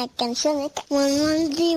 cantan la canción de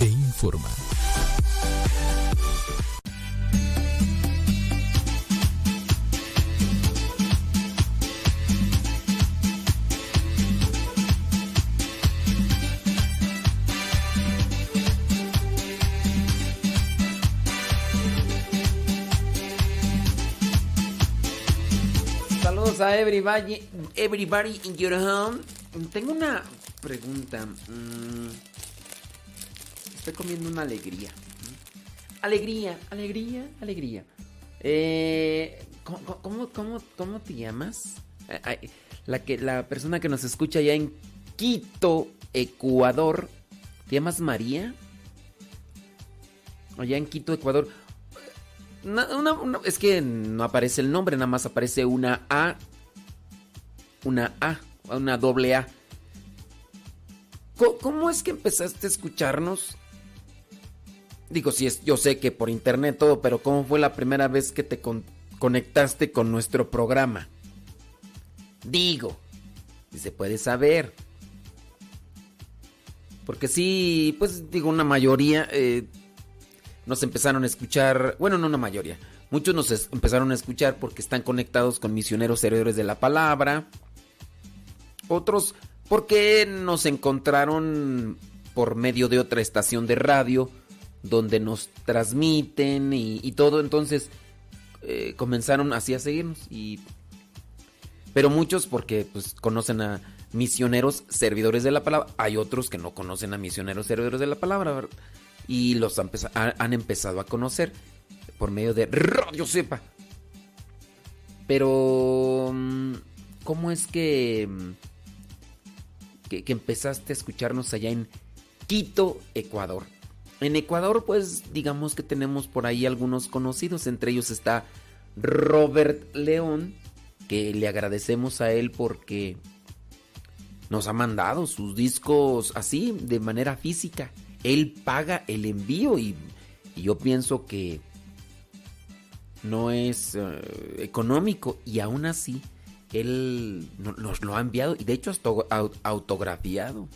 e informa. Saludos a everybody, everybody in your home. Tengo una pregunta. Mm, Estoy comiendo una alegría. Alegría, alegría, alegría. Eh, ¿cómo, cómo, cómo, cómo te llamas? Ay, La, que, la persona que nos escucha allá en Quito, Ecuador. ¿Te llamas María? Allá en Quito, Ecuador. Una- una- una- es que no aparece el nombre, nada más aparece una A. Una A, una doble A. ¿Cómo es que empezaste a escucharnos? Digo, si es, yo sé que por internet todo, pero ¿cómo fue la primera vez que te con- conectaste con nuestro programa? Digo, si se puede saber. Porque sí, pues digo, una mayoría eh, nos empezaron a escuchar, bueno, no una mayoría, muchos nos empezaron a escuchar porque están conectados con misioneros servidores de la palabra. Otros porque nos encontraron por medio de otra estación de radio donde nos transmiten y, todo. Entonces eh, comenzaron así a seguirnos. Y, pero muchos porque pues, conocen a misioneros servidores de la palabra. Hay otros que no conocen a misioneros servidores de la palabra. Y los han, empeza- ha- han empezado a conocer por medio de Radio Sepa. Pero, mm, ¿cómo es mm, que, que empezaste a escucharnos allá en Quito, Ecuador? En Ecuador, pues digamos que tenemos por ahí algunos conocidos. Entre ellos está Robert León, que le agradecemos a él porque nos ha mandado sus discos así, de manera física. Él paga el envío y, yo pienso que no es eh, económico y aún así él no- nos lo ha enviado y de hecho hasta au- autografiado.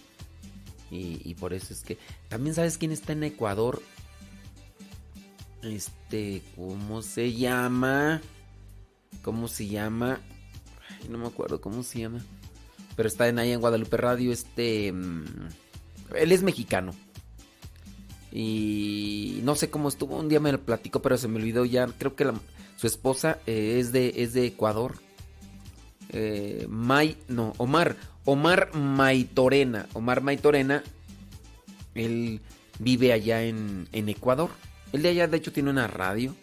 Y, por eso es que... También sabes quién está en Ecuador. Este, ¿cómo se llama? ¿Cómo se llama? No me acuerdo cómo se llama. Pero está en ahí en Guadalupe Radio. Este... mm, Él es mexicano. Y no sé cómo estuvo. Un día me lo platicó, pero se me olvidó ya. Creo que la- su esposa eh, es, de, es de Ecuador. Eh, May, no, Omar. Omar Maitorena. Omar Maitorena Él vive allá en, Ecuador. Él de allá, de hecho, tiene una radio.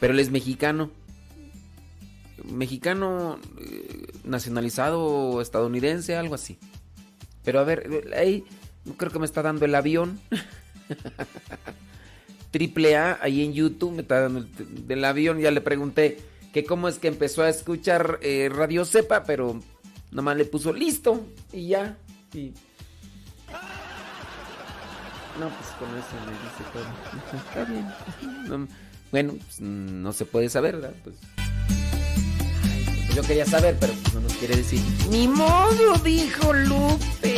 Pero él es mexicano. Mexicano eh, nacionalizado estadounidense, algo así. Pero a ver, ahí creo que me está dando el avión. Triple A, ahí en YouTube me está dando el del avión. Ya le pregunté que cómo es que empezó a escuchar eh, Radio Cepa, pero nomás le puso listo y ya. Y... No, pues con eso me dice todo. Está bien. No, bueno, pues, no se puede saber, ¿verdad? Pues, pues yo quería saber, pero pues, no nos quiere decir. Ni modo, dijo Lupe.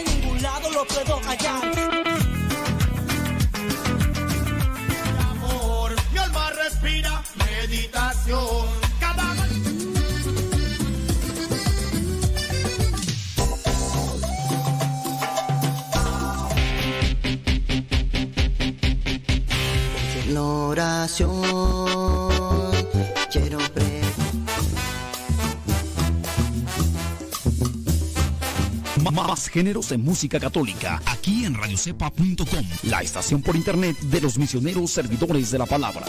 En ningún lado lo puedo hallar. amor. Mi alma respira meditación. Más géneros de música católica aquí en radiocepa.com, la estación por internet de los misioneros servidores de la palabra.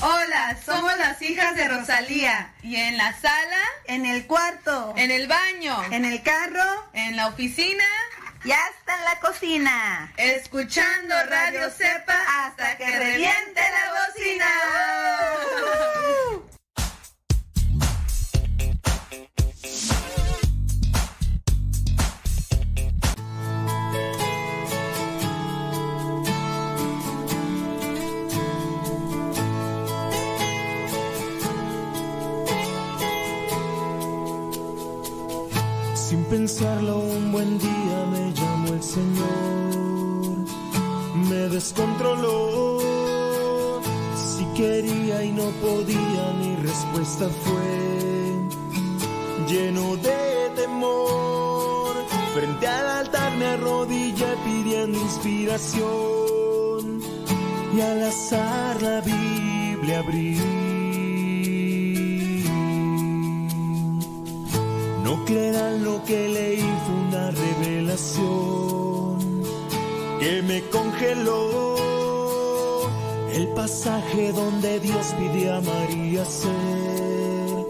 Hola, somos las hijas de Rosalía. ¿Y en la sala? En el cuarto, ¿En el baño? en el carro ¿En la oficina? Y hasta en la cocina. Escuchando Radio Cepa hasta que reviente la bocina. Pensarlo un buen día me llamó el Señor, me descontroló. Si quería y no podía, mi respuesta fue lleno de temor. Frente al altar me arrodillé pidiendo inspiración y al azar la Biblia abrí. No creerán lo que leí, fue una revelación que me congeló. El pasaje donde Dios pide a María ser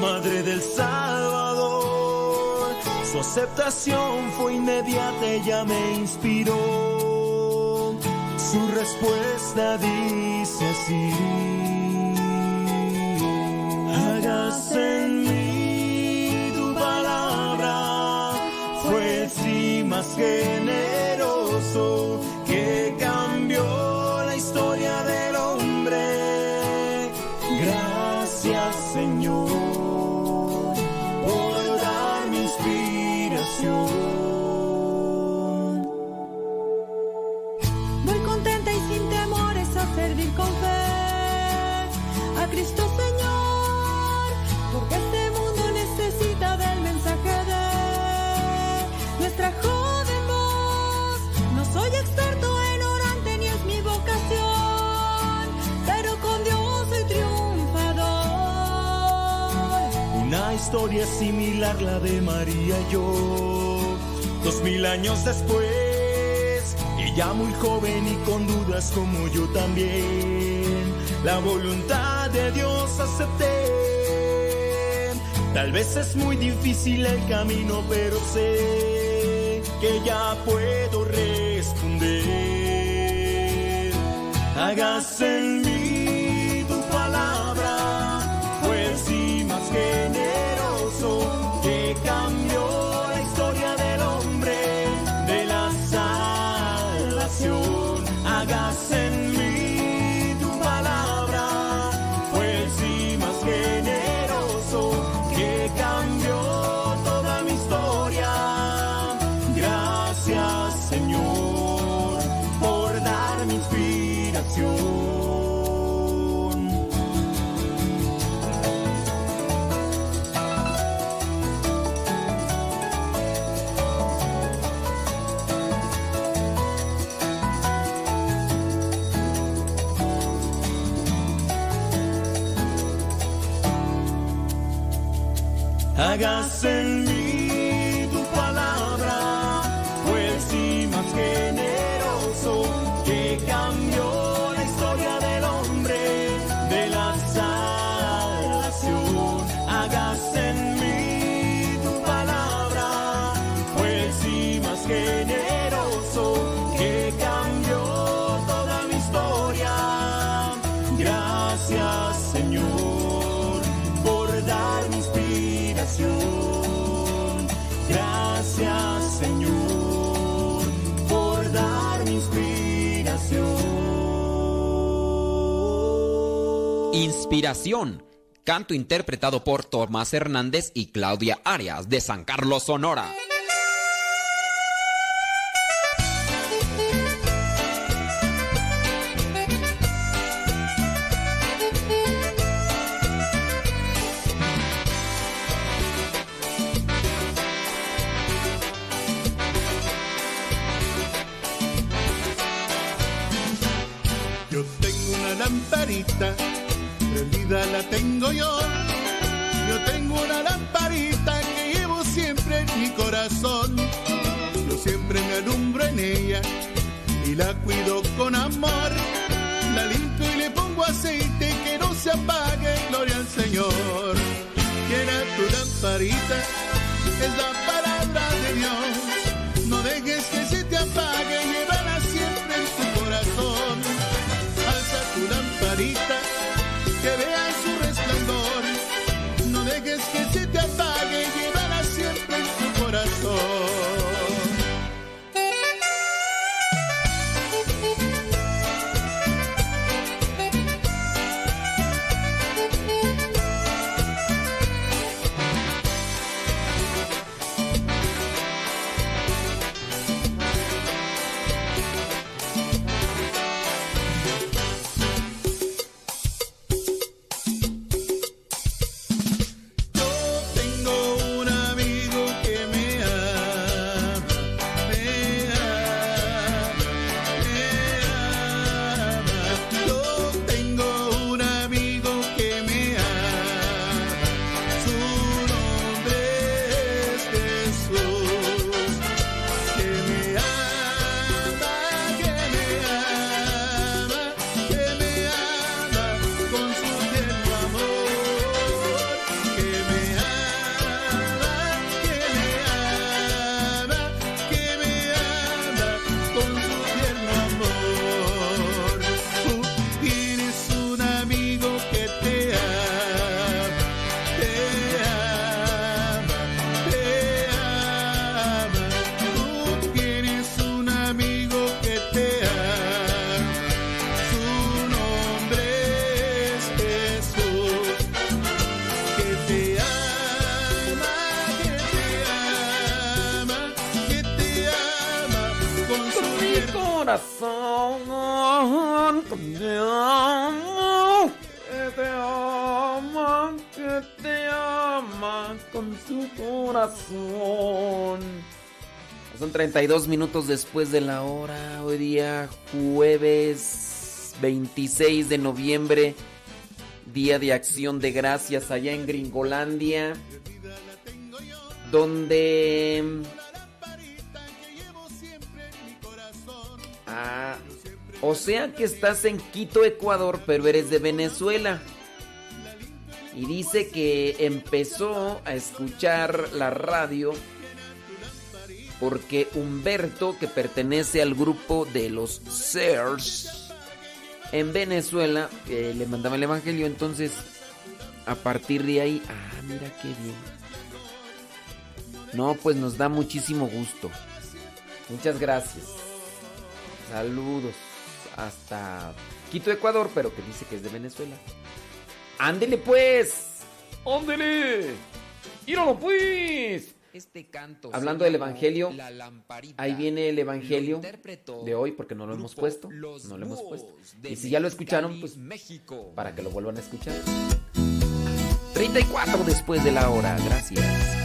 madre del Salvador. Su aceptación fue inmediata, ella me inspiró. Su respuesta dice así: Hágase más generoso Historia similar la de María y yo. Dos mil años después, ella muy joven y con dudas como yo también. La voluntad de Dios acepté. Tal vez es muy difícil el camino, pero sé que ya puedo responder. Hágase en mí tu palabra, fue sí hágase inspiración. Canto interpretado por Tomás Hernández y Claudia Arias de San Carlos, Sonora. Que te amo, que te ama, que te ama con su corazón. Son 32 minutos después de la hora. Hoy día jueves 26 de noviembre. Día de acción de gracias allá en Gringolandia. Donde... Ah, o sea que estás en Quito, Ecuador, pero eres de Venezuela. Y dice que empezó a escuchar la radio porque Humberto, que pertenece al grupo de los Sears en Venezuela, le mandaba el evangelio. Entonces, a partir de ahí, ah, mira qué bien. No, pues nos da muchísimo gusto. Muchas gracias. Saludos hasta Quito, Ecuador, pero que dice que es de Venezuela. Ándele pues. Ándele. Míralo pues. Este canto. Hablando del evangelio, La lamparita. ahí viene el evangelio de hoy porque no lo hemos puesto. Los No lo hemos puesto. Y si ya lo escucharon, pues México. para que lo vuelvan a escuchar. 34 después de la hora, gracias.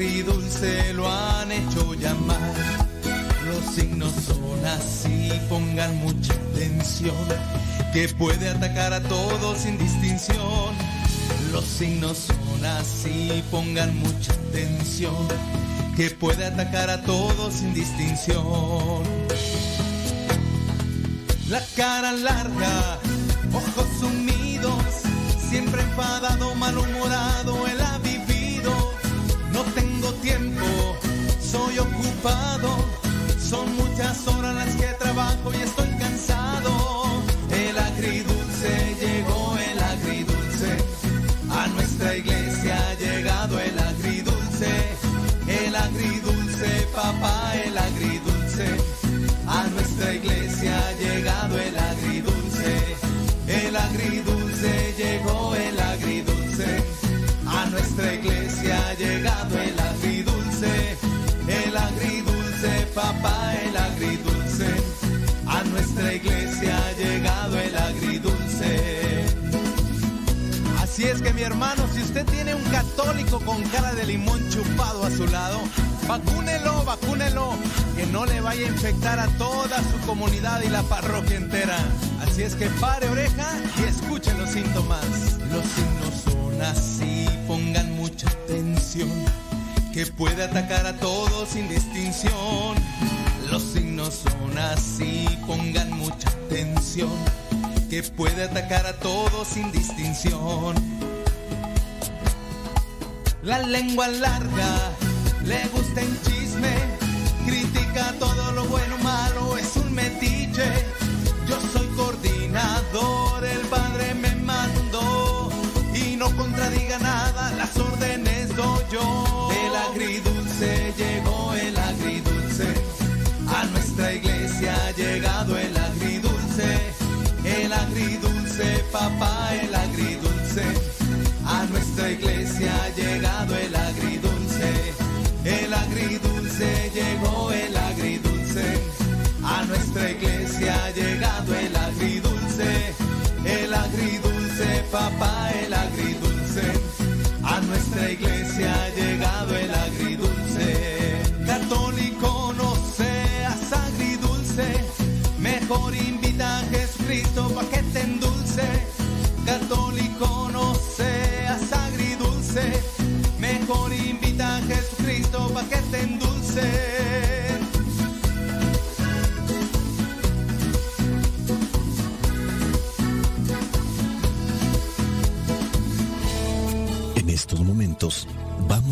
Agridulce lo han hecho llamar. Los signos son así, pongan mucha atención, que puede atacar a todos sin distinción. Los signos son así, pongan mucha atención, que puede atacar a todos sin distinción. La cara larga, ojos sumidos, siempre enfadado, malhumorado, él soy ocupado, son muchas horas nuestra iglesia ha llegado el agridulce. Así es que mi hermano, si usted tiene un católico con cara de limón chupado a su lado, vacúnelo, vacúnelo, que no le vaya a infectar a toda su comunidad y la parroquia entera. Así es que pare oreja y escuche los síntomas. Los signos son así, pongan mucha atención, que puede atacar a todos sin distinción. Los signos son así, pongan mucha atención, que puede atacar a todos sin distinción. La lengua larga, le gusta en chisme, critica todo lo bueno, malo, es un metiche. Yo soy coordinador, el padre me mandó y no contradiga nada, las órdenes doy yo. El papá, el agridulce, a nuestra iglesia ha llegado el agridulce, el agridulce llegó el agridulce, a nuestra iglesia ha llegado el agridulce, el agridulce, papá, el agridulce, a nuestra iglesia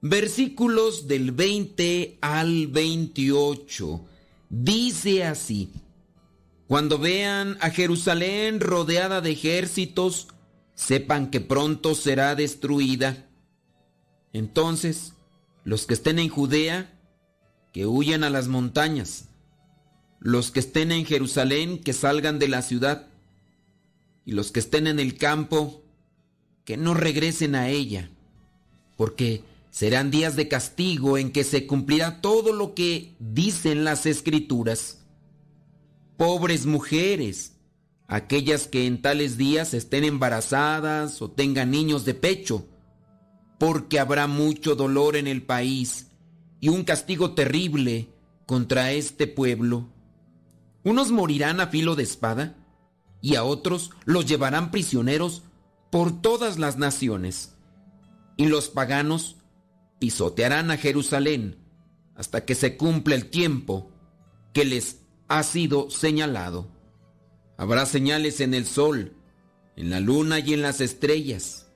versículos del 20 al 28. Dice así, Cuando vean a Jerusalén rodeada de ejércitos, sepan que pronto será destruida. Entonces, los que estén en Judea, que huyan a las montañas. Los que estén en Jerusalén, que salgan de la ciudad y los que estén en el campo, que no regresen a ella, porque serán días de castigo en que se cumplirá todo lo que dicen las escrituras. Pobres mujeres, aquellas que en tales días estén embarazadas o tengan niños de pecho, porque habrá mucho dolor en el país y un castigo terrible contra este pueblo. Unos morirán a filo de espada y a otros los llevarán prisioneros por todas las naciones. Y los paganos pisotearán a Jerusalén hasta que se cumpla el tiempo que les ha sido señalado. Habrá señales en el sol, en la luna y en las estrellas.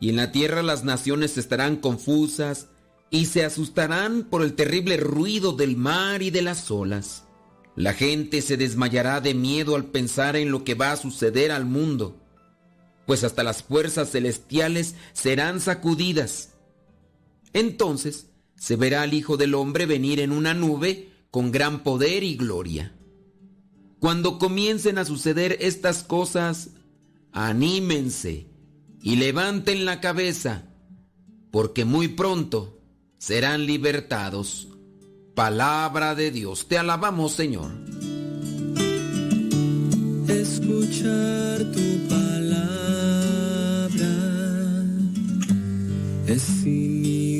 Y en la tierra las naciones estarán confusas y se asustarán por el terrible ruido del mar y de las olas. La gente se desmayará de miedo al pensar en lo que va a suceder al mundo, pues hasta las fuerzas celestiales serán sacudidas. Entonces se verá al Hijo del Hombre venir en una nube con gran poder y gloria. Cuando comiencen a suceder estas cosas, anímense y levanten la cabeza, porque muy pronto serán libertados. Palabra de Dios, te alabamos Señor. Escuchar tu palabra es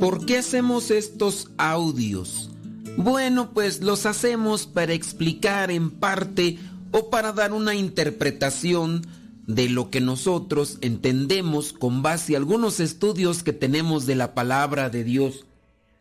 ¿Por qué hacemos estos audios? Bueno, pues los hacemos para explicar en parte o para dar una interpretación de lo que nosotros entendemos con base a algunos estudios que tenemos de la palabra de Dios.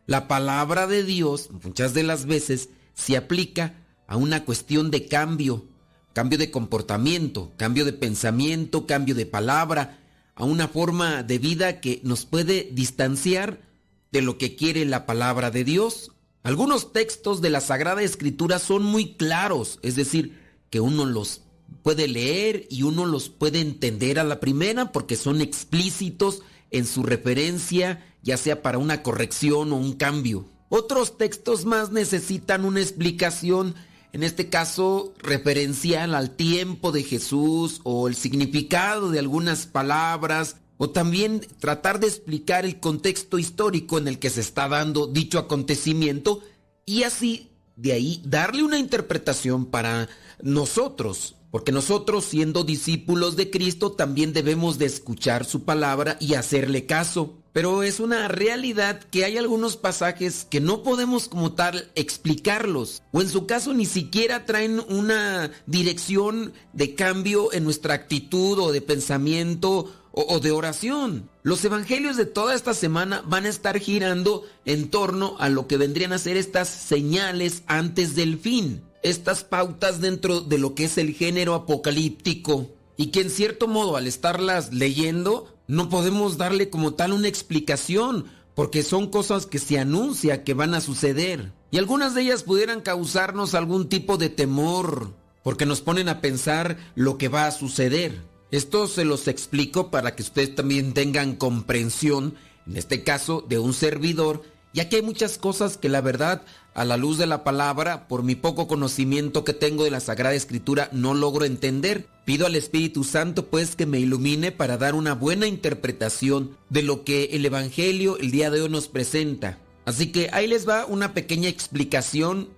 La palabra de Dios muchas de las veces se aplica a una cuestión de cambio, cambio de comportamiento, cambio de pensamiento, cambio de palabra, a una forma de vida que nos puede distanciar de lo que quiere la palabra de Dios. Algunos textos de la Sagrada Escritura son muy claros, es decir, que uno los puede leer y uno los puede entender a la primera porque son explícitos en su referencia, ya sea para una corrección o un cambio. Otros textos más necesitan una explicación, en este caso referencial al tiempo de Jesús o el significado de algunas palabras, o también tratar de explicar el contexto histórico en el que se está dando dicho acontecimiento y así de ahí darle una interpretación para nosotros, porque nosotros siendo discípulos de Cristo también debemos de escuchar su palabra y hacerle caso. Pero es una realidad que hay algunos pasajes que no podemos como tal explicarlos. O en su caso ni siquiera traen una dirección de cambio en nuestra actitud o de pensamiento o, de oración. Los evangelios de toda esta semana van a estar girando en torno a lo que vendrían a ser estas señales antes del fin estas pautas dentro de lo que es el género apocalíptico y que en cierto modo al estarlas leyendo no podemos darle como tal una explicación porque son cosas que se anuncia que van a suceder y algunas de ellas pudieran causarnos algún tipo de temor porque nos ponen a pensar lo que va a suceder. Esto se los explico para que ustedes también tengan comprensión, en este caso de un servidor, ya que hay muchas cosas que la verdad a la luz de la palabra, por mi poco conocimiento que tengo de la Sagrada Escritura, no logro entender. Pido al Espíritu Santo pues que me ilumine para dar una buena interpretación de lo que el Evangelio el día de hoy nos presenta. Así que ahí les va una pequeña explicación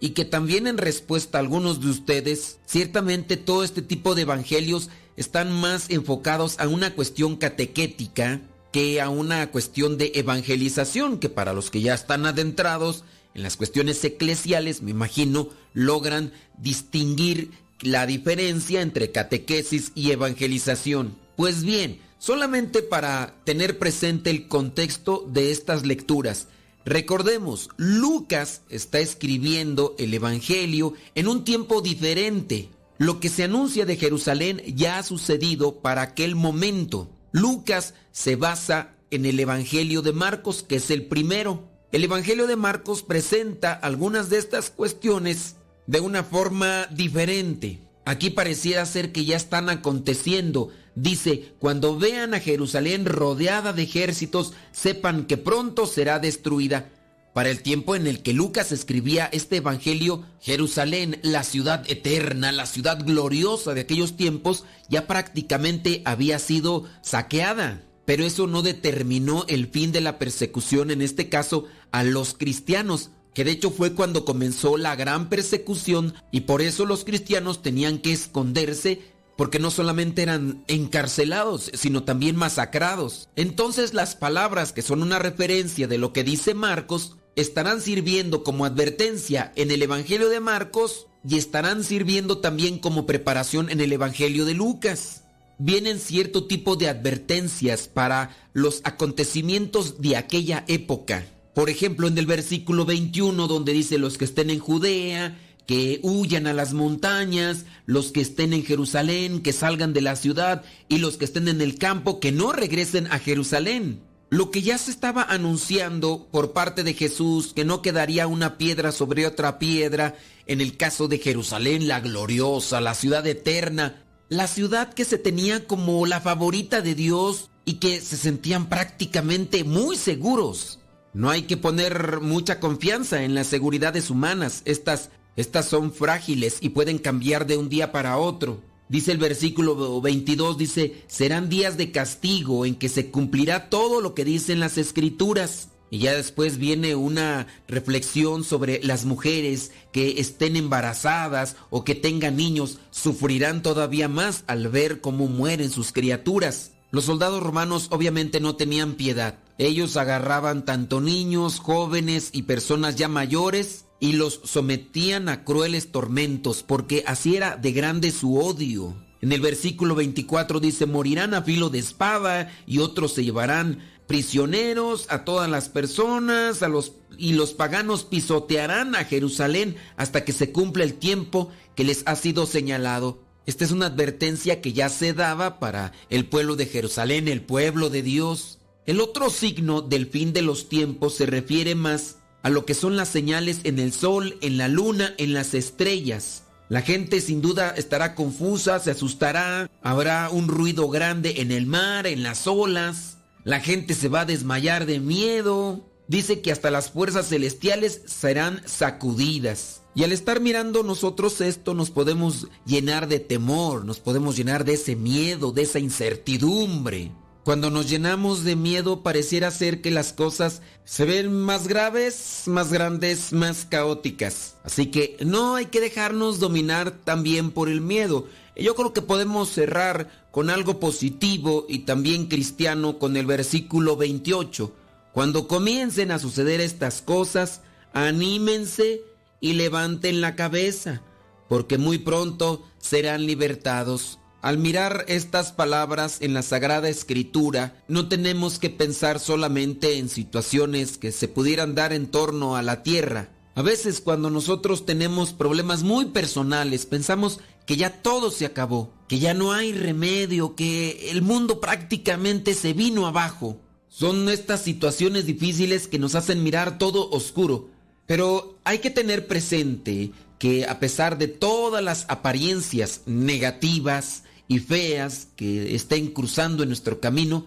y que también en respuesta a algunos de ustedes, ciertamente todo este tipo de evangelios están más enfocados a una cuestión catequética que a una cuestión de evangelización, que para los que ya están adentrados, en las cuestiones eclesiales, me imagino, logran distinguir la diferencia entre catequesis y evangelización. Pues bien, solamente para tener presente el contexto de estas lecturas, recordemos, Lucas está escribiendo el Evangelio en un tiempo diferente. Lo que se anuncia de Jerusalén ya ha sucedido para aquel momento. Lucas se basa en el Evangelio de Marcos, que es el primero. El Evangelio de Marcos presenta algunas de estas cuestiones de una forma diferente. Aquí pareciera ser que ya están aconteciendo. Dice, cuando vean a Jerusalén rodeada de ejércitos, sepan que pronto será destruida. Para el tiempo en el que Lucas escribía este Evangelio, Jerusalén, la ciudad eterna, la ciudad gloriosa de aquellos tiempos, ya prácticamente había sido saqueada. Pero eso no determinó el fin de la persecución, en este caso, a los cristianos, que de hecho fue cuando comenzó la gran persecución y por eso los cristianos tenían que esconderse porque no solamente eran encarcelados, sino también masacrados. Entonces las palabras que son una referencia de lo que dice Marcos, estarán sirviendo como advertencia en el Evangelio de Marcos y estarán sirviendo también como preparación en el Evangelio de Lucas. Vienen cierto tipo de advertencias para los acontecimientos de aquella época. Por ejemplo, en el versículo 21 donde dice los que estén en Judea, que huyan a las montañas, los que estén en Jerusalén, que salgan de la ciudad, y los que estén en el campo, que no regresen a Jerusalén. Lo que ya se estaba anunciando por parte de Jesús, que no quedaría una piedra sobre otra piedra, en el caso de Jerusalén, la gloriosa, la ciudad eterna, la ciudad que se tenía como la favorita de Dios y que se sentían prácticamente muy seguros. No hay que poner mucha confianza en las seguridades humanas. Estas, estas son frágiles y pueden cambiar de un día para otro. Dice el versículo 22, dice, serán días de castigo en que se cumplirá todo lo que dicen las escrituras. Y ya después viene una reflexión sobre las mujeres que estén embarazadas o que tengan niños, sufrirán todavía más al ver cómo mueren sus criaturas. Los soldados romanos obviamente no tenían piedad. Ellos agarraban tanto niños, jóvenes y personas ya mayores y los sometían a crueles tormentos porque así era de grande su odio. En el versículo 24 dice, morirán a filo de espada y otros se llevarán prisioneros a todas las personas, a los y los paganos pisotearán a Jerusalén hasta que se cumpla el tiempo que les ha sido señalado. Esta es una advertencia que ya se daba para el pueblo de Jerusalén, el pueblo de Dios. El otro signo del fin de los tiempos se refiere más a lo que son las señales en el sol, en la luna, en las estrellas. La gente sin duda estará confusa, se asustará, habrá un ruido grande en el mar, en las olas. La gente se va a desmayar de miedo. Dice que hasta las fuerzas celestiales serán sacudidas. Y al estar mirando nosotros esto nos podemos llenar de temor, nos podemos llenar de ese miedo, de esa incertidumbre. Cuando nos llenamos de miedo pareciera ser que las cosas se ven más graves, más grandes, más caóticas. Así que no hay que dejarnos dominar también por el miedo. Yo creo que podemos cerrar con algo positivo y también cristiano con el versículo 28. Cuando comiencen a suceder estas cosas, anímense y levanten la cabeza, porque muy pronto serán libertados. Al mirar estas palabras en la Sagrada Escritura, no tenemos que pensar solamente en situaciones que se pudieran dar en torno a la tierra. A veces cuando nosotros tenemos problemas muy personales, pensamos que ya todo se acabó, que ya no hay remedio, que el mundo prácticamente se vino abajo. Son estas situaciones difíciles que nos hacen mirar todo oscuro. Pero hay que tener presente que a pesar de todas las apariencias negativas y feas que estén cruzando en nuestro camino,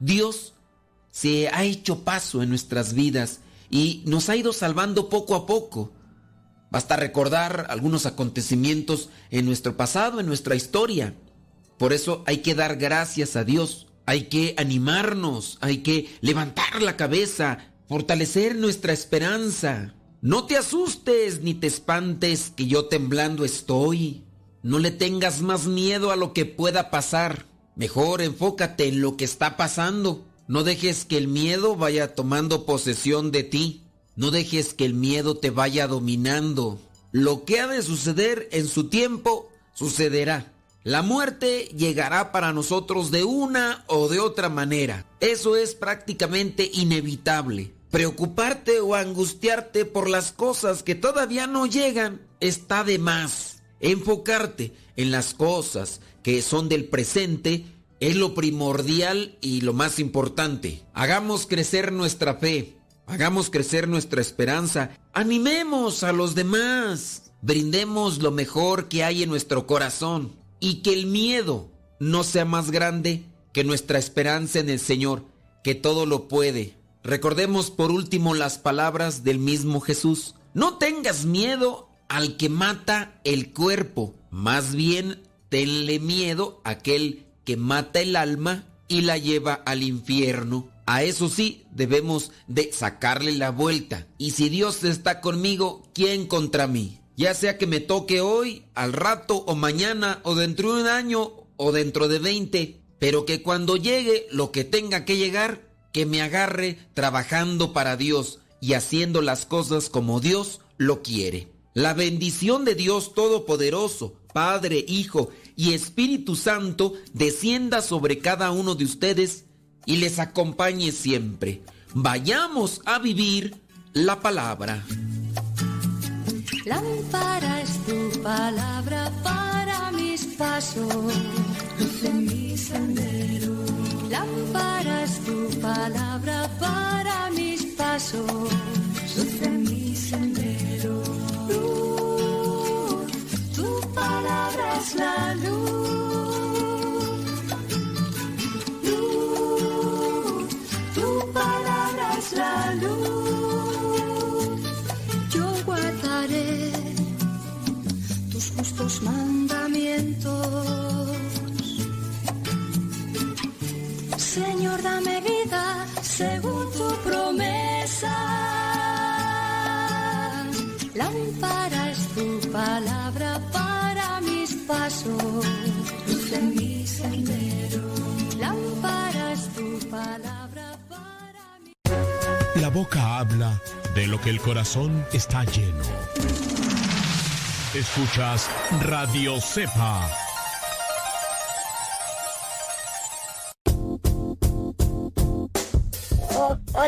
Dios se ha hecho paso en nuestras vidas y nos ha ido salvando poco a poco. Basta recordar algunos acontecimientos en nuestro pasado, en nuestra historia. Por eso hay que dar gracias a Dios, hay que animarnos, hay que levantar la cabeza, fortalecer nuestra esperanza. No te asustes ni te espantes que yo temblando estoy. No le tengas más miedo a lo que pueda pasar. Mejor enfócate en lo que está pasando. No dejes que el miedo vaya tomando posesión de ti. No dejes que el miedo te vaya dominando. Lo que ha de suceder en su tiempo, sucederá. La muerte llegará para nosotros de una o de otra manera. Eso es prácticamente inevitable. Preocuparte o angustiarte por las cosas que todavía no llegan está de más. Enfocarte en las cosas que son del presente es lo primordial y lo más importante. Hagamos crecer nuestra fe, hagamos crecer nuestra esperanza, animemos a los demás, brindemos lo mejor que hay en nuestro corazón y que el miedo no sea más grande que nuestra esperanza en el Señor, que todo lo puede. Recordemos por último las palabras del mismo Jesús. No tengas miedo al que mata el cuerpo, más bien tenle miedo a aquel que mata el alma y la lleva al infierno. A eso sí, debemos de sacarle la vuelta. Y si Dios está conmigo, ¿quién contra mí? Ya sea que me toque hoy, al rato o mañana o dentro de un año o dentro de 20, pero que cuando llegue lo que tenga que llegar, que me agarre trabajando para Dios y haciendo las cosas como Dios lo quiere. La bendición de Dios Todopoderoso, Padre, Hijo y Espíritu Santo descienda sobre cada uno de ustedes y les acompañe siempre. Vayamos a vivir la palabra. Lámpara es tu palabra para mis pasos, luz mi sendero. Lámpara es tu palabra para mis pasos, boca habla de lo que el corazón está lleno. Escuchas Radio Cepa.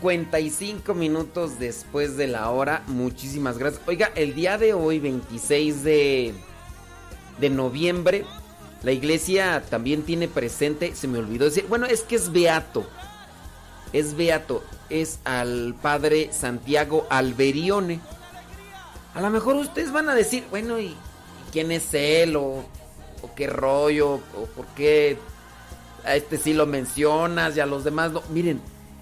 55 minutos después de la hora. Muchísimas gracias. Oiga, el día de hoy, 26 de, de noviembre, la iglesia también tiene presente, se me olvidó decir, bueno, es que es beato. Es beato, es al padre Santiago Alberione. A lo mejor ustedes van a decir, bueno, ¿y quién es él? ¿O, o qué rollo? ¿O por qué a este sí lo mencionas y a los demás no? Miren,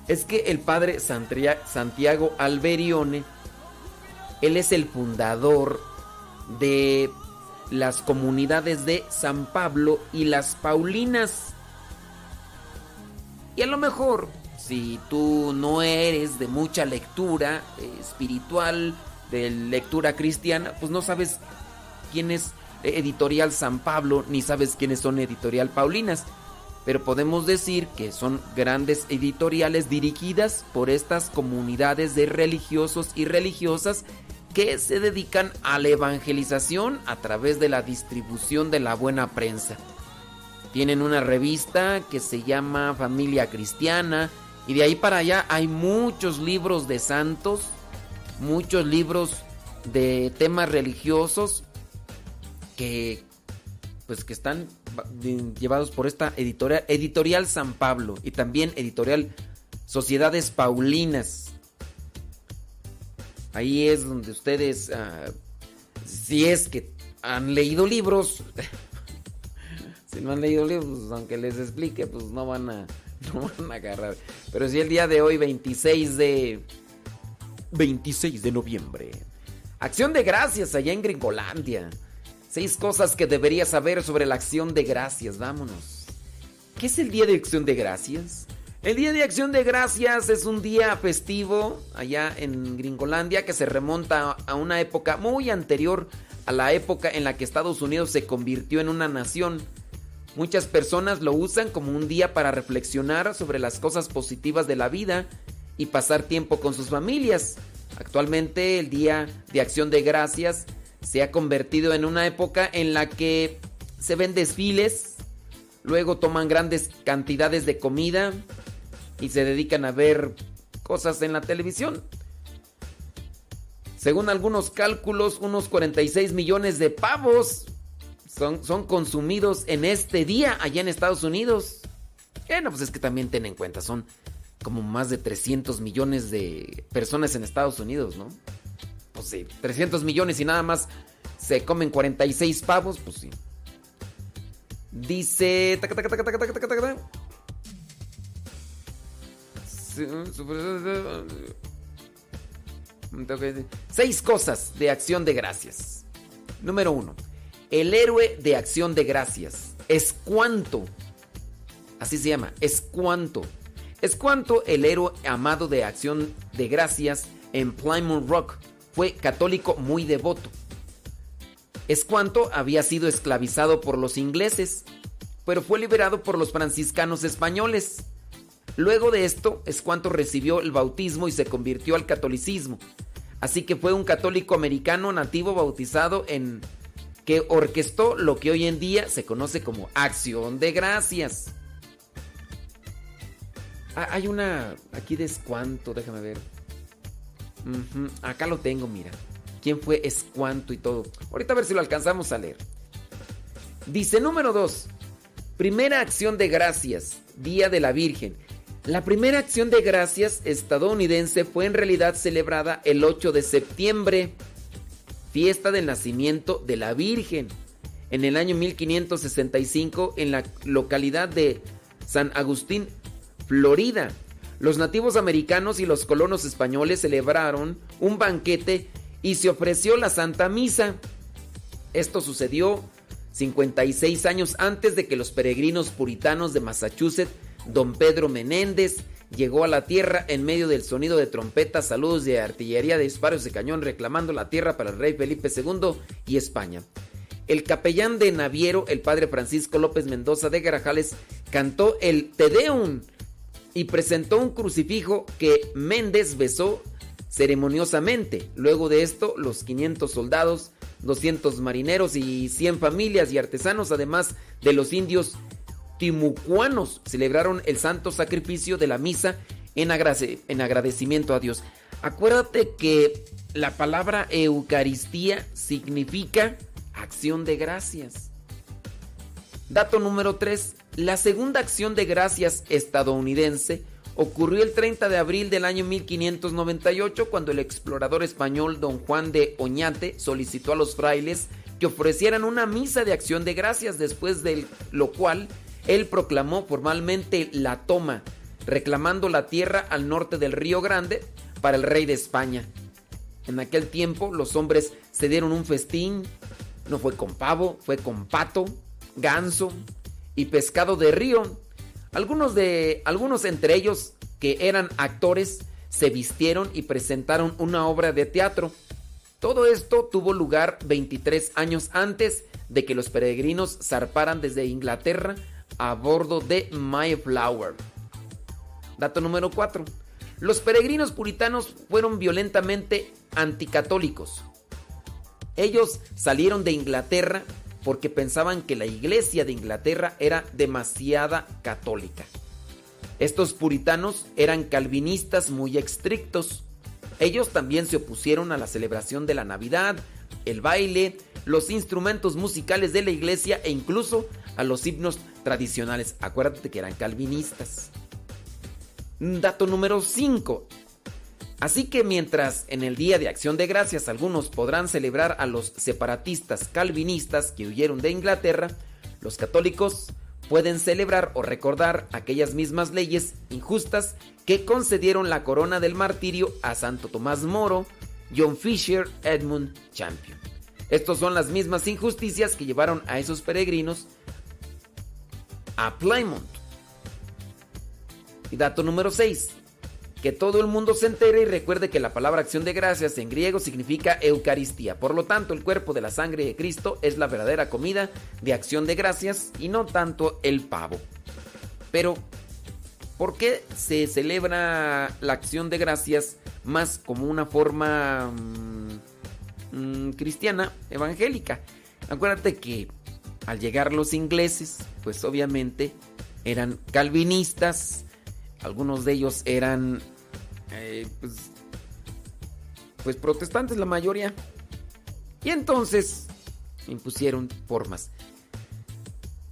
es que el padre Santiago Alberione, él es el fundador de las comunidades de San Pablo y las Paulinas. Y a lo mejor, si tú no eres de mucha lectura eh, espiritual, de lectura cristiana, pues no sabes quién es Editorial San Pablo, ni sabes quiénes son Editorial Paulinas pero podemos decir que son grandes editoriales dirigidas por estas comunidades de religiosos y religiosas que se dedican a la evangelización a través de la distribución de la buena prensa. Tienen una revista que se llama Familia Cristiana y de ahí para allá hay muchos libros de santos, muchos libros de temas religiosos que pues que están llevados por esta editorial, editorial San Pablo y también editorial Sociedades Paulinas. Ahí es donde ustedes, ah, si es que han leído libros, si no han leído libros, pues, aunque les explique, pues no van a, no van a agarrar. Pero si el día de hoy, 26 de 26 de noviembre, acción de gracias allá en Gringolandia. Seis cosas que deberías saber sobre la acción de gracias. Vámonos. ¿Qué es el Día de Acción de Gracias? El Día de Acción de Gracias es un día festivo allá en Gringolandia que se remonta a una época muy anterior a la época en la que Estados Unidos se convirtió en una nación. Muchas personas lo usan como un día para reflexionar sobre las cosas positivas de la vida y pasar tiempo con sus familias. Actualmente el Día de Acción de Gracias se ha convertido en una época en la que se ven desfiles, luego toman grandes cantidades de comida y se dedican a ver cosas en la televisión. Según algunos cálculos, unos 46 millones de pavos son, consumidos en este día allá en Estados Unidos. Bueno, pues es que también ten en cuenta, son como más de 300 millones de personas en Estados Unidos, ¿no? Pues sí, 300 millones y nada más se comen 46 pavos, pues sí. Dice... Seis cosas de acción de gracias. Número uno. El héroe de acción de gracias. Es cuanto. Así se llama. Es cuanto. Es cuanto el héroe amado de acción de gracias en Plymouth Rock fue católico muy devoto. Escuanto había sido esclavizado por los ingleses, pero fue liberado por los franciscanos españoles. Luego de esto, Escuanto recibió el bautismo y se convirtió al catolicismo. Así que fue un católico americano nativo bautizado en que orquestó lo que hoy en día se conoce como acción de gracias. Ah, hay una aquí de Escuanto, déjame ver. Acá lo tengo, mira. ¿Quién fue Escuanto y todo? Ahorita a ver si lo alcanzamos a leer. Dice número 2. Primera acción de gracias, Día de la Virgen. La primera acción de gracias estadounidense fue en realidad celebrada el 8 de septiembre, fiesta del nacimiento de la Virgen, en el año 1565 en la localidad de San Agustín, Florida. Los nativos americanos y los colonos españoles celebraron un banquete y se ofreció la Santa Misa. Esto sucedió 56 años antes de que los peregrinos puritanos de Massachusetts, don Pedro Menéndez llegó a la tierra en medio del sonido de trompetas, saludos de artillería, de disparos de cañón, reclamando la tierra para el rey Felipe II y España. El capellán de Naviero, el padre Francisco López Mendoza de Garajales, cantó el Te Deum y presentó un crucifijo que Méndez besó ceremoniosamente. Luego de esto, los 500 soldados, 200 marineros y 100 familias y artesanos, además de los indios timucuanos, celebraron el santo sacrificio de la misa en, en agradecimiento a Dios. Acuérdate que la palabra Eucaristía significa acción de gracias. Dato número 3. La segunda acción de gracias estadounidense ocurrió el 30 de abril del año 1598 cuando el explorador español don Juan de Oñate solicitó a los frailes que ofrecieran una misa de acción de gracias después de lo cual él proclamó formalmente la toma, reclamando la tierra al norte del Río Grande para el rey de España. En aquel tiempo los hombres se dieron un festín, no fue con pavo, fue con pato, ganso y pescado de río algunos de algunos entre ellos que eran actores se vistieron y presentaron una obra de teatro. Todo esto tuvo lugar 23 años antes de que los peregrinos zarparan desde Inglaterra a bordo de Mayflower. Dato número 4. Los peregrinos puritanos fueron violentamente anticatólicos. Ellos salieron de Inglaterra porque pensaban que la iglesia de Inglaterra era demasiada católica. Estos puritanos eran calvinistas muy estrictos. Ellos también se opusieron a la celebración de la Navidad, el baile, los instrumentos musicales de la iglesia e incluso a los himnos tradicionales. Acuérdate que eran calvinistas. Dato número 5. Así que mientras en el Día de Acción de Gracias algunos podrán celebrar a los separatistas calvinistas que huyeron de Inglaterra, los católicos pueden celebrar o recordar aquellas mismas leyes injustas que concedieron la corona del martirio a Santo Tomás Moro, John Fisher, Edmund Champion. Estas son las mismas injusticias que llevaron a esos peregrinos a Plymouth. Y dato número 6 que todo el mundo se entere y recuerde que la palabra acción de gracias en griego significa Eucaristía. Por lo tanto, el cuerpo de la sangre de Cristo es la verdadera comida de acción de gracias y no tanto el pavo. Pero, ¿por qué se celebra la acción de gracias más como una forma mm, mm, cristiana, evangélica? Acuérdate que al llegar los ingleses, pues obviamente eran calvinistas, algunos de ellos eran eh, pues, pues protestantes la mayoría. Y entonces impusieron formas.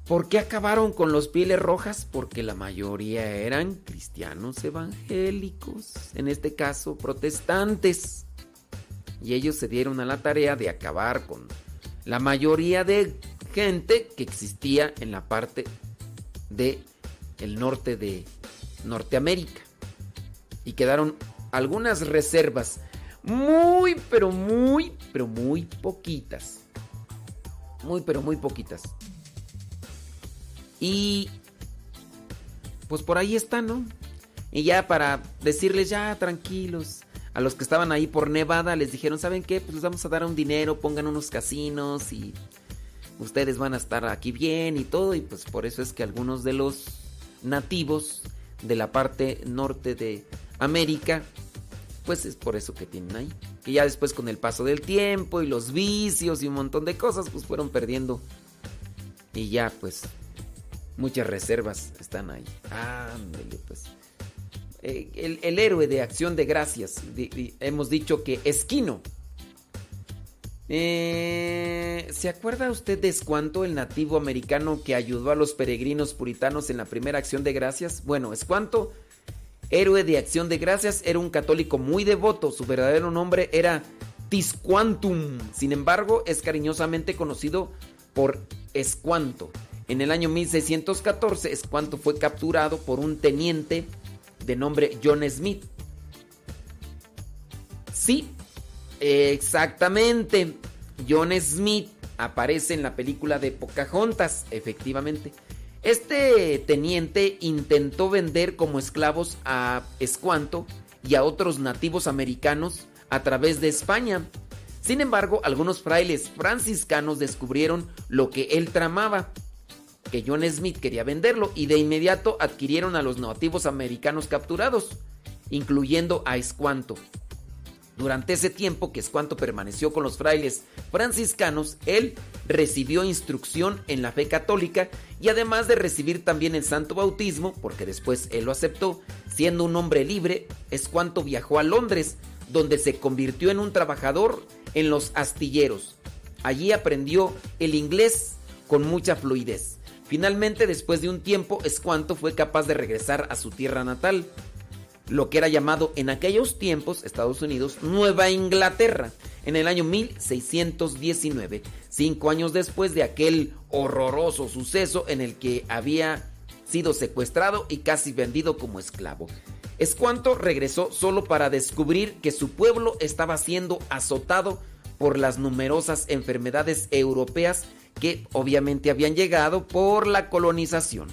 ¿Por qué acabaron con los pieles rojas? Porque la mayoría eran cristianos evangélicos, en este caso protestantes. Y ellos se dieron a la tarea de acabar con la mayoría de gente que existía en la parte de el norte de Norteamérica y quedaron algunas reservas. Muy, pero muy, pero muy poquitas. Muy, pero muy poquitas. Y pues por ahí están, ¿no? Y ya para decirles ya tranquilos. A los que estaban ahí por Nevada les dijeron, ¿saben qué? Pues les vamos a dar un dinero, pongan unos casinos y ustedes van a estar aquí bien y todo. Y pues por eso es que algunos de los nativos de la parte norte de América, pues es por eso que tienen ahí. Que ya después con el paso del tiempo y los vicios y un montón de cosas, pues fueron perdiendo. Y ya pues muchas reservas están ahí. Ándale pues. Eh, el, héroe de acción de gracias, hemos dicho que Esquino. Eh, ¿Se acuerda usted de Escuanto, el nativo americano que ayudó a los peregrinos puritanos en la primera acción de gracias? Bueno, Escuanto héroe de acción de gracias, era un católico muy devoto. Su verdadero nombre era Tisquantum. Sin embargo, es cariñosamente conocido por Escuanto. En el año 1614, Escuanto fue capturado por un teniente de nombre John Smith. Sí, exactamente. John Smith aparece en la película de Pocahontas, efectivamente. Este teniente intentó vender como esclavos a Escuanto y a otros nativos americanos a través de España. Sin embargo, algunos frailes franciscanos descubrieron lo que él tramaba, que John Smith quería venderlo y de inmediato adquirieron a los nativos americanos capturados, incluyendo a Escuanto. Durante ese tiempo que Escuanto permaneció con los frailes franciscanos, él recibió instrucción en la fe católica y además de recibir también el santo bautismo, porque después él lo aceptó, siendo un hombre libre, Escuanto viajó a Londres, donde se convirtió en un trabajador en los astilleros. Allí aprendió el inglés con mucha fluidez. Finalmente, después de un tiempo, Escuanto fue capaz de regresar a su tierra natal lo que era llamado en aquellos tiempos, Estados Unidos, Nueva Inglaterra, en el año 1619, cinco años después de aquel horroroso suceso en el que había sido secuestrado y casi vendido como esclavo. Escuanto regresó solo para descubrir que su pueblo estaba siendo azotado por las numerosas enfermedades europeas que obviamente habían llegado por la colonización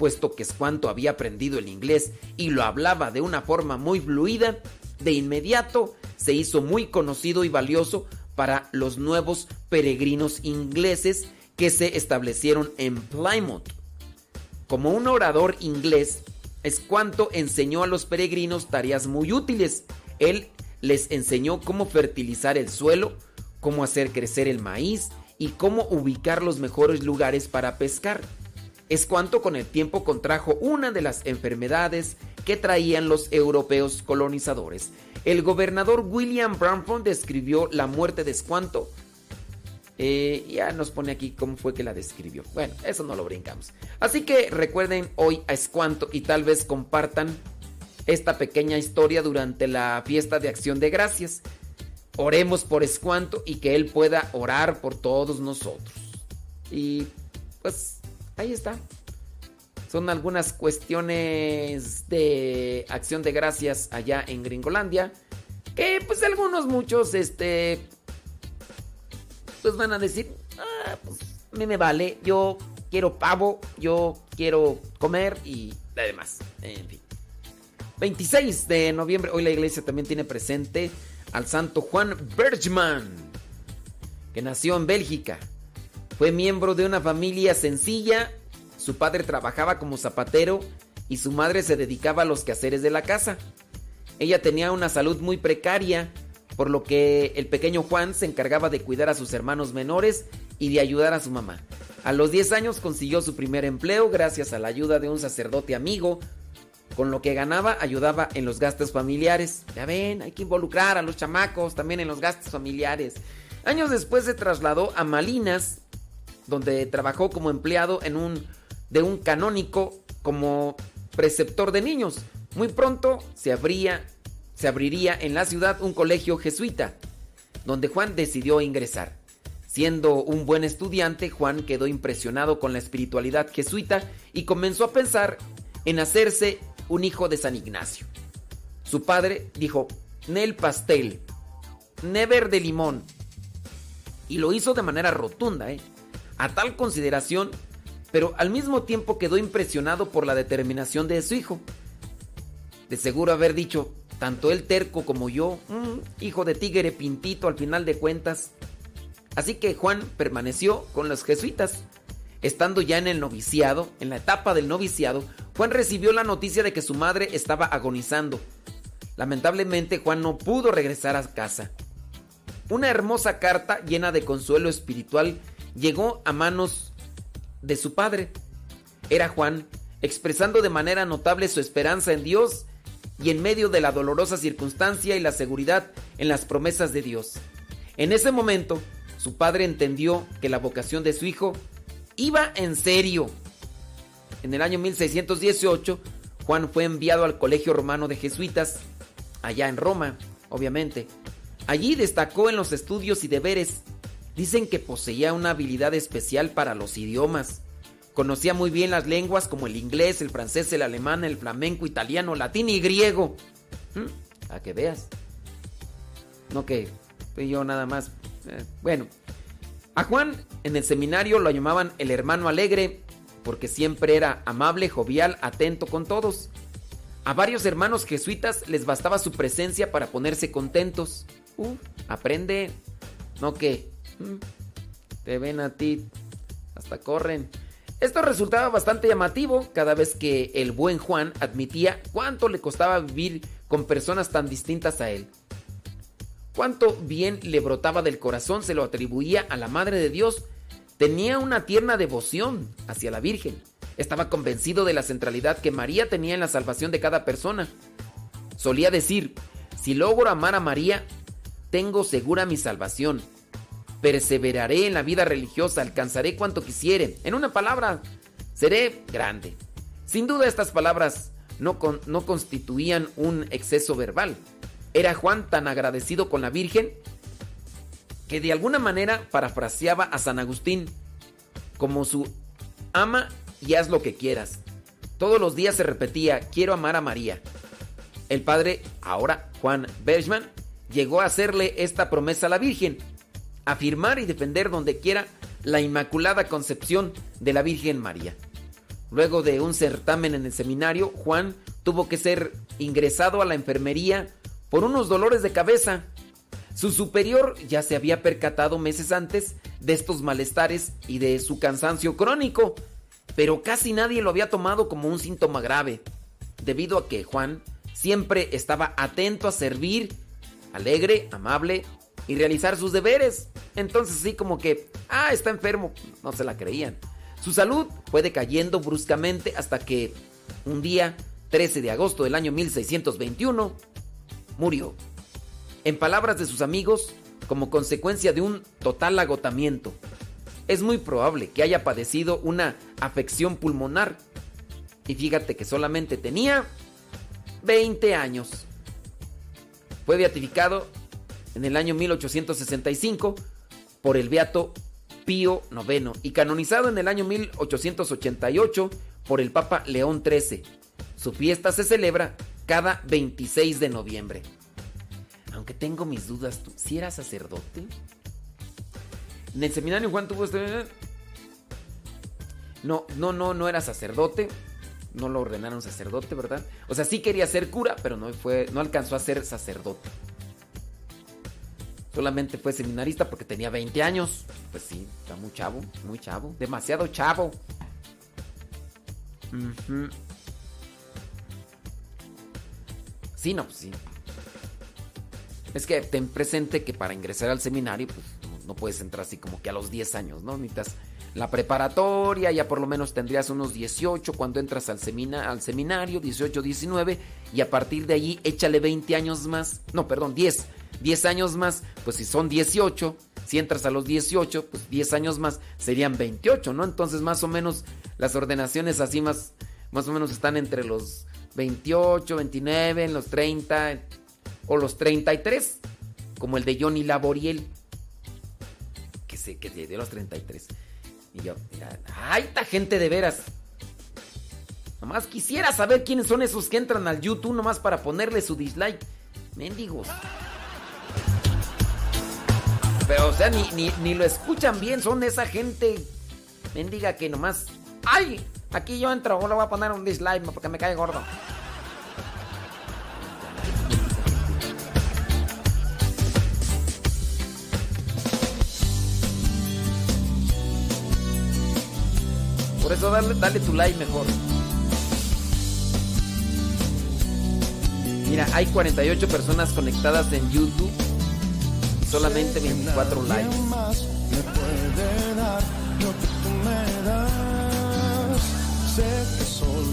puesto que Escuanto había aprendido el inglés y lo hablaba de una forma muy fluida, de inmediato se hizo muy conocido y valioso para los nuevos peregrinos ingleses que se establecieron en Plymouth. Como un orador inglés, Escuanto enseñó a los peregrinos tareas muy útiles. Él les enseñó cómo fertilizar el suelo, cómo hacer crecer el maíz y cómo ubicar los mejores lugares para pescar es cuanto con el tiempo contrajo una de las enfermedades que traían los europeos colonizadores. El gobernador William Bramford describió la muerte de Escuanto. Eh, ya nos pone aquí cómo fue que la describió. Bueno, eso no lo brincamos. Así que recuerden hoy a Escuanto y tal vez compartan esta pequeña historia durante la fiesta de acción de gracias. Oremos por Escuanto y que él pueda orar por todos nosotros. Y pues Ahí está. Son algunas cuestiones de acción de gracias allá en Gringolandia. Que pues algunos, muchos, este... Pues van a decir, ah, pues a mí me vale, yo quiero pavo, yo quiero comer y además, en fin. 26 de noviembre, hoy la iglesia también tiene presente al santo Juan Bergman, que nació en Bélgica. Fue miembro de una familia sencilla. Su padre trabajaba como zapatero y su madre se dedicaba a los quehaceres de la casa. Ella tenía una salud muy precaria, por lo que el pequeño Juan se encargaba de cuidar a sus hermanos menores y de ayudar a su mamá. A los 10 años consiguió su primer empleo gracias a la ayuda de un sacerdote amigo. Con lo que ganaba ayudaba en los gastos familiares. Ya ven, hay que involucrar a los chamacos también en los gastos familiares. Años después se trasladó a Malinas, donde trabajó como empleado en un, de un canónico como preceptor de niños. Muy pronto se, abría, se abriría en la ciudad un colegio jesuita, donde Juan decidió ingresar. Siendo un buen estudiante, Juan quedó impresionado con la espiritualidad jesuita y comenzó a pensar en hacerse un hijo de San Ignacio. Su padre dijo, Nel pastel, never de limón. Y lo hizo de manera rotunda, ¿eh? A tal consideración, pero al mismo tiempo quedó impresionado por la determinación de su hijo. De seguro haber dicho, tanto él terco como yo, mm, hijo de tigre pintito al final de cuentas. Así que Juan permaneció con los jesuitas. Estando ya en el noviciado, en la etapa del noviciado, Juan recibió la noticia de que su madre estaba agonizando. Lamentablemente Juan no pudo regresar a casa. Una hermosa carta llena de consuelo espiritual llegó a manos de su padre. Era Juan, expresando de manera notable su esperanza en Dios y en medio de la dolorosa circunstancia y la seguridad en las promesas de Dios. En ese momento, su padre entendió que la vocación de su hijo iba en serio. En el año 1618, Juan fue enviado al Colegio Romano de Jesuitas, allá en Roma, obviamente. Allí destacó en los estudios y deberes Dicen que poseía una habilidad especial para los idiomas. Conocía muy bien las lenguas como el inglés, el francés, el alemán, el flamenco, italiano, latín y griego. ¿Mm? A que veas. No que yo nada más. Eh, bueno, a Juan en el seminario lo llamaban el hermano alegre porque siempre era amable, jovial, atento con todos. A varios hermanos jesuitas les bastaba su presencia para ponerse contentos. Uh, aprende. No que. Te ven a ti. Hasta corren. Esto resultaba bastante llamativo cada vez que el buen Juan admitía cuánto le costaba vivir con personas tan distintas a él. Cuánto bien le brotaba del corazón se lo atribuía a la Madre de Dios. Tenía una tierna devoción hacia la Virgen. Estaba convencido de la centralidad que María tenía en la salvación de cada persona. Solía decir, si logro amar a María, tengo segura mi salvación. Perseveraré en la vida religiosa, alcanzaré cuanto quisiere. En una palabra, seré grande. Sin duda estas palabras no, con- no constituían un exceso verbal. Era Juan tan agradecido con la Virgen que de alguna manera parafraseaba a San Agustín como su ama y haz lo que quieras. Todos los días se repetía, quiero amar a María. El padre, ahora Juan Bergman, llegó a hacerle esta promesa a la Virgen, afirmar y defender donde quiera la Inmaculada Concepción de la Virgen María. Luego de un certamen en el seminario, Juan tuvo que ser ingresado a la enfermería por unos dolores de cabeza. Su superior ya se había percatado meses antes de estos malestares y de su cansancio crónico, pero casi nadie lo había tomado como un síntoma grave, debido a que Juan siempre estaba atento a servir, alegre, amable y realizar sus deberes. Entonces así como que, ah, está enfermo, no se la creían. Su salud fue decayendo bruscamente hasta que un día, 13 de agosto del año 1621, murió. En palabras de sus amigos, como consecuencia de un total agotamiento. Es muy probable que haya padecido una afección pulmonar. Y fíjate que solamente tenía 20 años. Fue beatificado en el año 1865 por el beato Pío IX y canonizado en el año 1888 por el Papa León XIII. Su fiesta se celebra cada 26 de noviembre. Aunque tengo mis dudas, ¿tú si eras sacerdote? En el seminario Juan tuvo este... No, no, no, no era sacerdote. No lo ordenaron sacerdote, ¿verdad? O sea, sí quería ser cura, pero no fue, no alcanzó a ser sacerdote. Solamente fue seminarista porque tenía 20 años. Pues sí, está muy chavo, muy chavo, demasiado chavo. Ujú. Sí, no, pues sí. Es que ten presente que para ingresar al seminario, pues no, no puedes entrar así como que a los 10 años, ¿no? Necesitas la preparatoria, ya por lo menos tendrías unos 18 cuando entras al, semina- al seminario, 18, 19, y a partir de allí échale 20 años más, no, perdón, 10, 10 años más, pues si son 18, si entras a los 18, pues 10 años más serían 28, ¿no? Entonces más o menos las ordenaciones así más, más o menos están entre los 28, 29, en los 30 o los 33, como el de Johnny Laboriel, que se que de los 33. Y yo, mira, ay, esta gente de veras. Nomás quisiera saber quiénes son esos que entran al YouTube nomás para ponerle su dislike. Mendigos. Pero, o sea, ni, ni, ni lo escuchan bien. Son esa gente mendiga que nomás. ¡Ay! Aquí yo entro, le voy a poner un dislike porque me cae gordo. Por eso dale, dale tu like mejor. Mira, hay 48 personas conectadas en YouTube solamente 24 likes.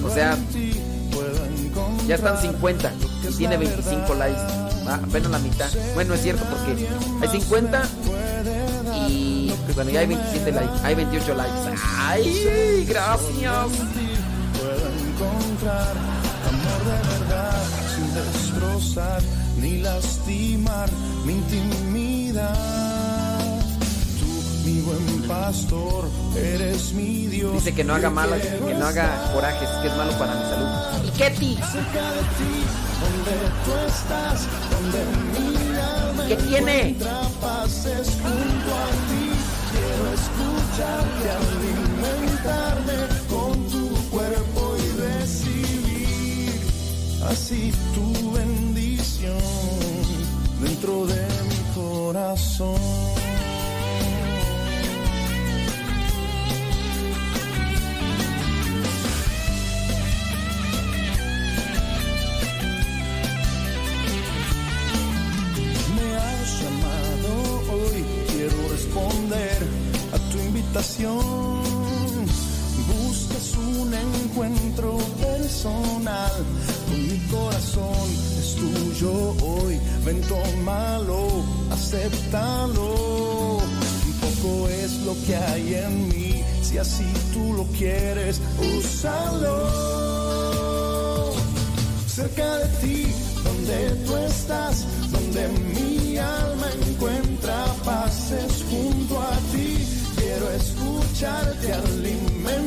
O sea, Ya están 50 y tiene 25 likes. Va, apenas la mitad. Bueno, es cierto porque hay 50 y bueno, ya hay 27 likes. Hay 28 likes. ¡Ay! Gracias. amor de verdad sin destrozar ni lastimar mi intimidad. Tú, mi buen pastor, eres mi Dios. Dice que no haga malas, que no haga corajes, que es malo para mi salud. ¿Y qué tics? donde tú estás, donde ¿Qué tiene? Quiero escucharte, alimentarme con tu cuerpo y recibir así tu dentro de mi corazón. Me has llamado hoy, quiero responder a tu invitación. Buscas un encuentro personal mi corazón es tuyo hoy. Ven, tómalo, acéptalo. Poco es lo que hay en mí, si así tú lo quieres, úsalo. Cerca de ti, donde tú estás, donde mi alma encuentra paz, es junto a ti. Quiero escucharte, alimentar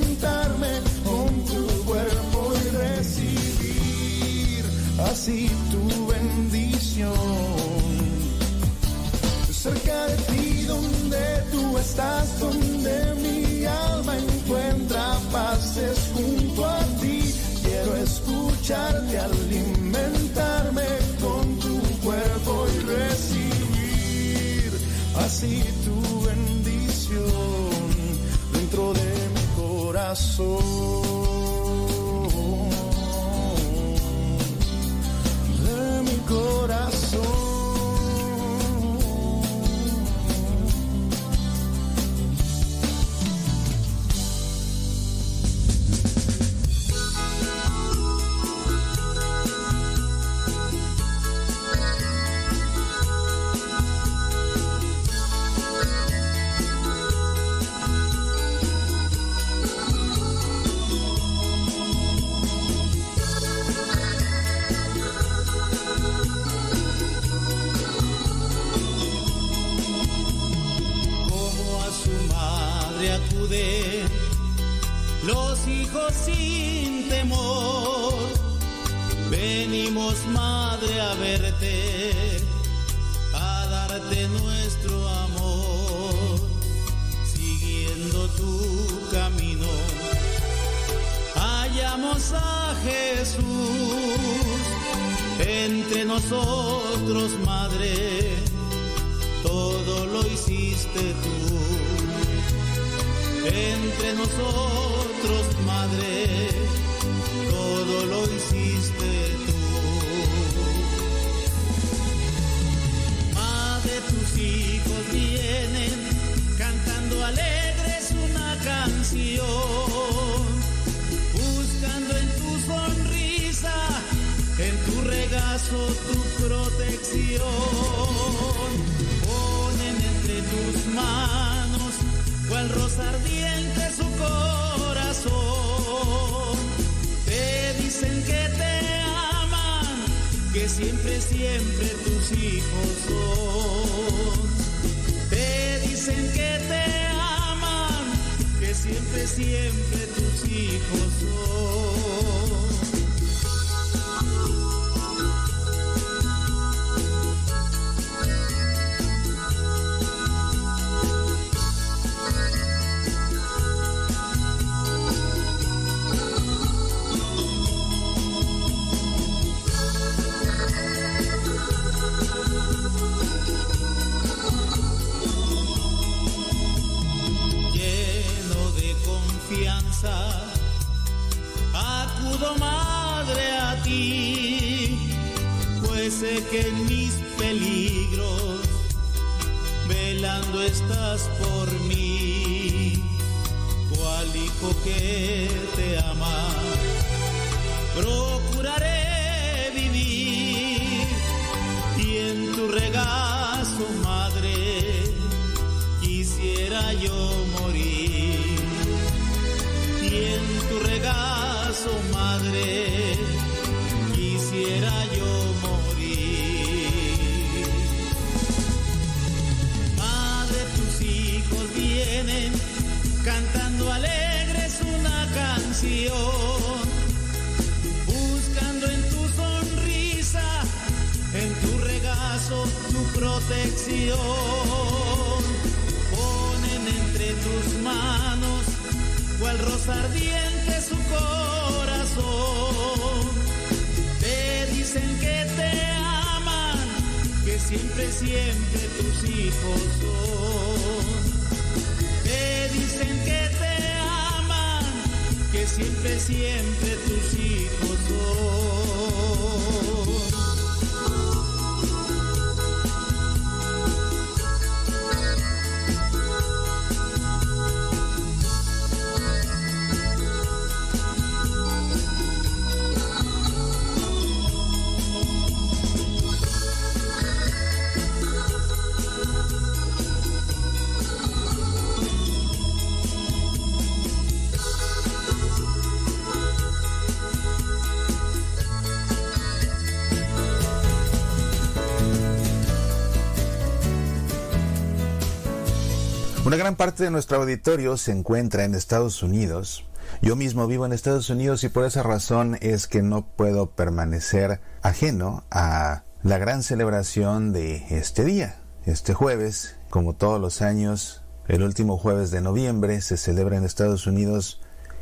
gran parte de nuestro auditorio se encuentra en Estados Unidos. Yo mismo vivo en Estados Unidos y por esa razón es que no puedo permanecer ajeno a la gran celebración de este día. Este jueves, como todos los años, el último jueves de noviembre se celebra en Estados Unidos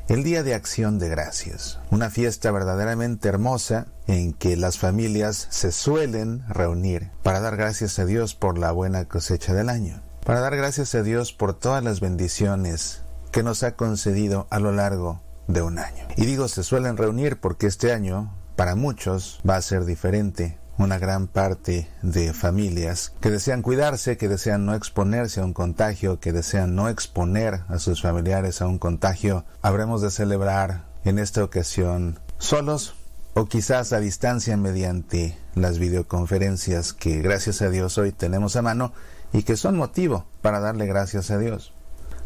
el Día de Acción de Gracias, una fiesta verdaderamente hermosa en que las familias se suelen reunir para dar gracias a Dios por la buena cosecha del año para dar gracias a Dios por todas las bendiciones que nos ha concedido a lo largo de un año. Y digo, se suelen reunir porque este año, para muchos, va a ser diferente. Una gran parte de familias que desean cuidarse, que desean no exponerse a un contagio, que desean no exponer a sus familiares a un contagio, habremos de celebrar en esta ocasión solos o quizás a distancia mediante las videoconferencias que gracias a Dios hoy tenemos a mano y que son motivo para darle gracias a Dios.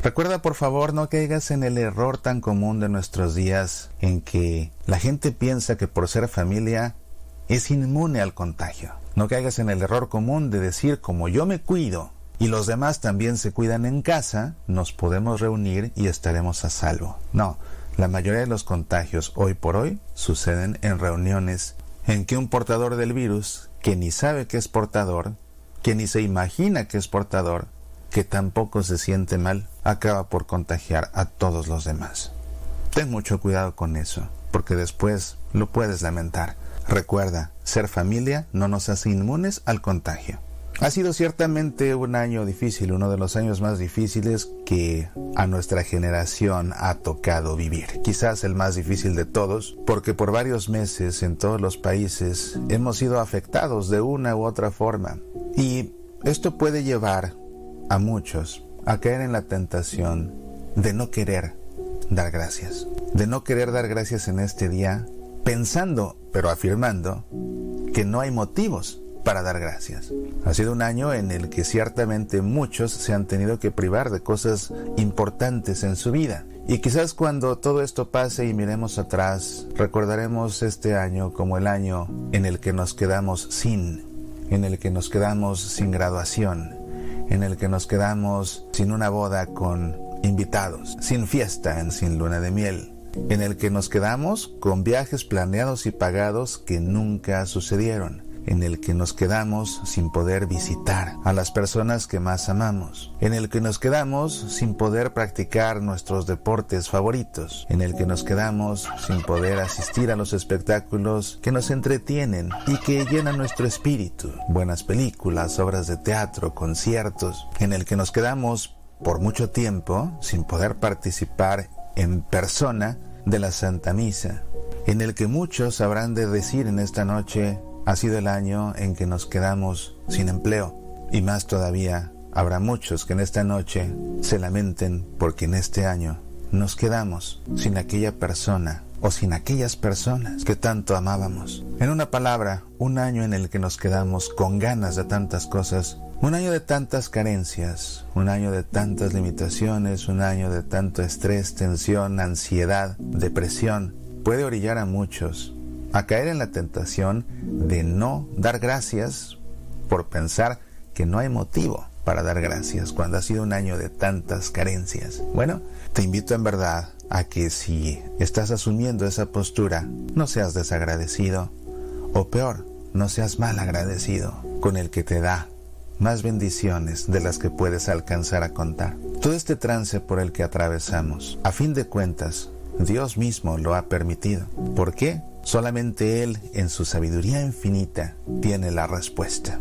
Recuerda por favor no caigas en el error tan común de nuestros días en que la gente piensa que por ser familia es inmune al contagio. No caigas en el error común de decir como yo me cuido y los demás también se cuidan en casa, nos podemos reunir y estaremos a salvo. No, la mayoría de los contagios hoy por hoy suceden en reuniones en que un portador del virus, que ni sabe que es portador, que ni se imagina que es portador, que tampoco se siente mal, acaba por contagiar a todos los demás. Ten mucho cuidado con eso, porque después lo puedes lamentar. Recuerda, ser familia no nos hace inmunes al contagio. Ha sido ciertamente un año difícil, uno de los años más difíciles que a nuestra generación ha tocado vivir. Quizás el más difícil de todos, porque por varios meses en todos los países hemos sido afectados de una u otra forma. Y esto puede llevar a muchos a caer en la tentación de no querer dar gracias, de no querer dar gracias en este día, pensando, pero afirmando, que no hay motivos para dar gracias. Ha sido un año en el que ciertamente muchos se han tenido que privar de cosas importantes en su vida. Y quizás cuando todo esto pase y miremos atrás, recordaremos este año como el año en el que nos quedamos sin, en el que nos quedamos sin graduación, en el que nos quedamos sin una boda con invitados, sin fiesta en sin luna de miel, en el que nos quedamos con viajes planeados y pagados que nunca sucedieron en el que nos quedamos sin poder visitar a las personas que más amamos, en el que nos quedamos sin poder practicar nuestros deportes favoritos, en el que nos quedamos sin poder asistir a los espectáculos que nos entretienen y que llenan nuestro espíritu, buenas películas, obras de teatro, conciertos, en el que nos quedamos por mucho tiempo sin poder participar en persona de la Santa Misa, en el que muchos habrán de decir en esta noche, ha sido el año en que nos quedamos sin empleo y más todavía habrá muchos que en esta noche se lamenten porque en este año nos quedamos sin aquella persona o sin aquellas personas que tanto amábamos. En una palabra, un año en el que nos quedamos con ganas de tantas cosas, un año de tantas carencias, un año de tantas limitaciones, un año de tanto estrés, tensión, ansiedad, depresión, puede orillar a muchos a caer en la tentación de no dar gracias por pensar que no hay motivo para dar gracias cuando ha sido un año de tantas carencias. Bueno, te invito en verdad a que si estás asumiendo esa postura, no seas desagradecido o peor, no seas mal agradecido con el que te da más bendiciones de las que puedes alcanzar a contar. Todo este trance por el que atravesamos, a fin de cuentas, Dios mismo lo ha permitido. ¿Por qué? Solamente Él, en su sabiduría infinita, tiene la respuesta.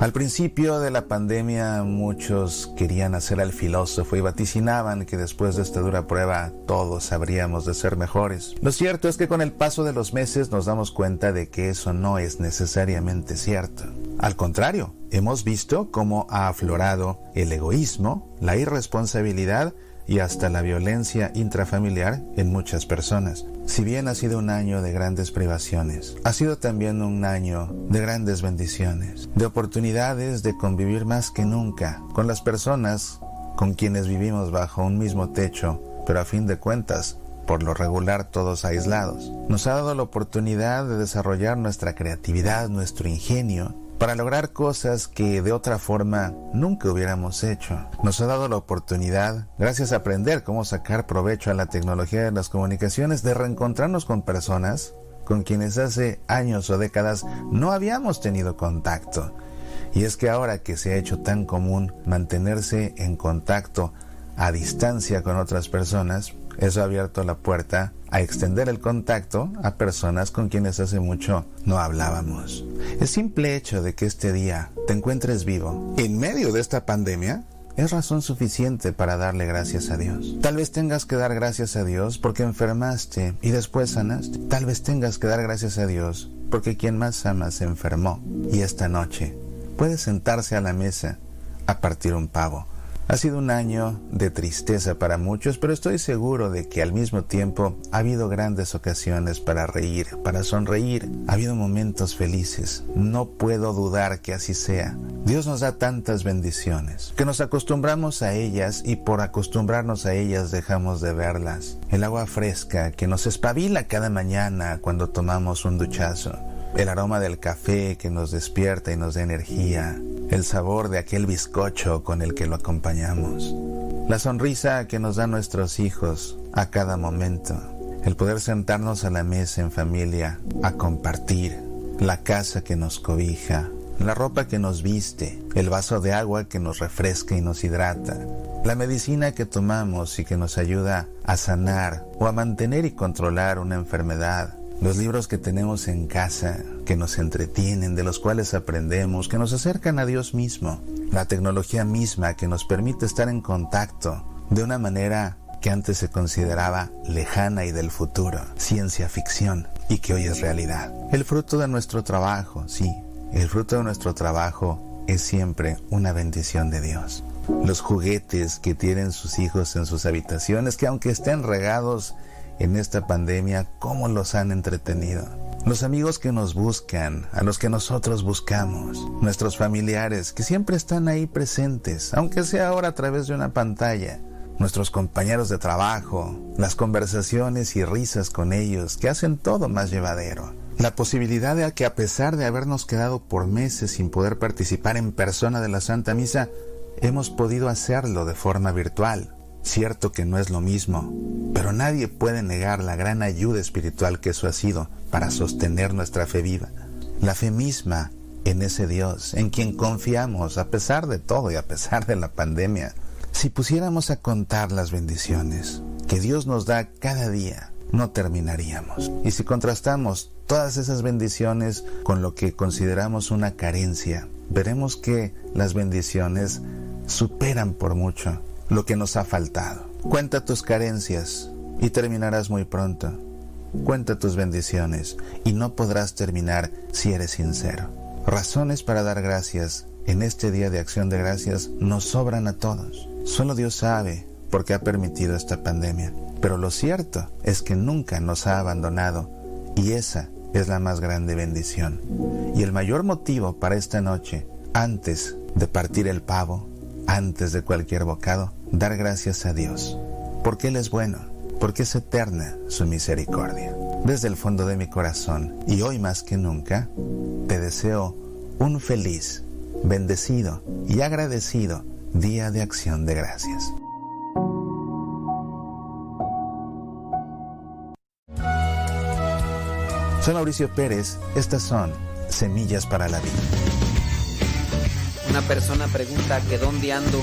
Al principio de la pandemia muchos querían hacer al filósofo y vaticinaban que después de esta dura prueba todos habríamos de ser mejores. Lo cierto es que con el paso de los meses nos damos cuenta de que eso no es necesariamente cierto. Al contrario, hemos visto cómo ha aflorado el egoísmo, la irresponsabilidad y hasta la violencia intrafamiliar en muchas personas. Si bien ha sido un año de grandes privaciones, ha sido también un año de grandes bendiciones, de oportunidades de convivir más que nunca con las personas con quienes vivimos bajo un mismo techo, pero a fin de cuentas, por lo regular todos aislados. Nos ha dado la oportunidad de desarrollar nuestra creatividad, nuestro ingenio, para lograr cosas que de otra forma nunca hubiéramos hecho. Nos ha dado la oportunidad, gracias a aprender cómo sacar provecho a la tecnología de las comunicaciones, de reencontrarnos con personas con quienes hace años o décadas no habíamos tenido contacto. Y es que ahora que se ha hecho tan común mantenerse en contacto a distancia con otras personas, eso ha abierto la puerta a extender el contacto a personas con quienes hace mucho no hablábamos. El simple hecho de que este día te encuentres vivo en medio de esta pandemia es razón suficiente para darle gracias a Dios. Tal vez tengas que dar gracias a Dios porque enfermaste y después sanaste. Tal vez tengas que dar gracias a Dios porque quien más ama se enfermó y esta noche puede sentarse a la mesa a partir un pavo ha sido un año de tristeza para muchos, pero estoy seguro de que al mismo tiempo ha habido grandes ocasiones para reír, para sonreír. Ha habido momentos felices. No puedo dudar que así sea. Dios nos da tantas bendiciones que nos acostumbramos a ellas y por acostumbrarnos a ellas dejamos de verlas. El agua fresca que nos espabila cada mañana cuando tomamos un duchazo. El aroma del café que nos despierta y nos da energía el sabor de aquel bizcocho con el que lo acompañamos, la sonrisa que nos dan nuestros hijos a cada momento, el poder sentarnos a la mesa en familia a compartir, la casa que nos cobija, la ropa que nos viste, el vaso de agua que nos refresca y nos hidrata, la medicina que tomamos y que nos ayuda a sanar o a mantener y controlar una enfermedad, los libros que tenemos en casa, que nos entretienen, de los cuales aprendemos, que nos acercan a Dios mismo, la tecnología misma que nos permite estar en contacto de una manera que antes se consideraba lejana y del futuro, ciencia ficción, y que hoy es realidad. El fruto de nuestro trabajo, sí, el fruto de nuestro trabajo es siempre una bendición de Dios. Los juguetes que tienen sus hijos en sus habitaciones, que aunque estén regados en esta pandemia, cómo los han entretenido. Los amigos que nos buscan, a los que nosotros buscamos, nuestros familiares que siempre están ahí presentes, aunque sea ahora a través de una pantalla, nuestros compañeros de trabajo, las conversaciones y risas con ellos que hacen todo más llevadero. La posibilidad de que a pesar de habernos quedado por meses sin poder participar en persona de la Santa Misa, hemos podido hacerlo de forma virtual. Cierto que no es lo mismo, pero nadie puede negar la gran ayuda espiritual que eso ha sido para sostener nuestra fe viva. La fe misma en ese Dios, en quien confiamos a pesar de todo y a pesar de la pandemia. Si pusiéramos a contar las bendiciones que Dios nos da cada día, no terminaríamos. Y si contrastamos todas esas bendiciones con lo que consideramos una carencia, veremos que las bendiciones superan por mucho lo que nos ha faltado. Cuenta tus carencias y terminarás muy pronto. Cuenta tus bendiciones y no podrás terminar si eres sincero. Razones para dar gracias en este día de acción de gracias nos sobran a todos. Solo Dios sabe por qué ha permitido esta pandemia. Pero lo cierto es que nunca nos ha abandonado y esa es la más grande bendición. Y el mayor motivo para esta noche, antes de partir el pavo, antes de cualquier bocado, dar gracias a Dios, porque Él es bueno, porque es eterna su misericordia. Desde el fondo de mi corazón, y hoy más que nunca, te deseo un feliz, bendecido y agradecido día de acción de gracias. Soy Mauricio Pérez, estas son Semillas para la Vida. Una persona pregunta que dónde ando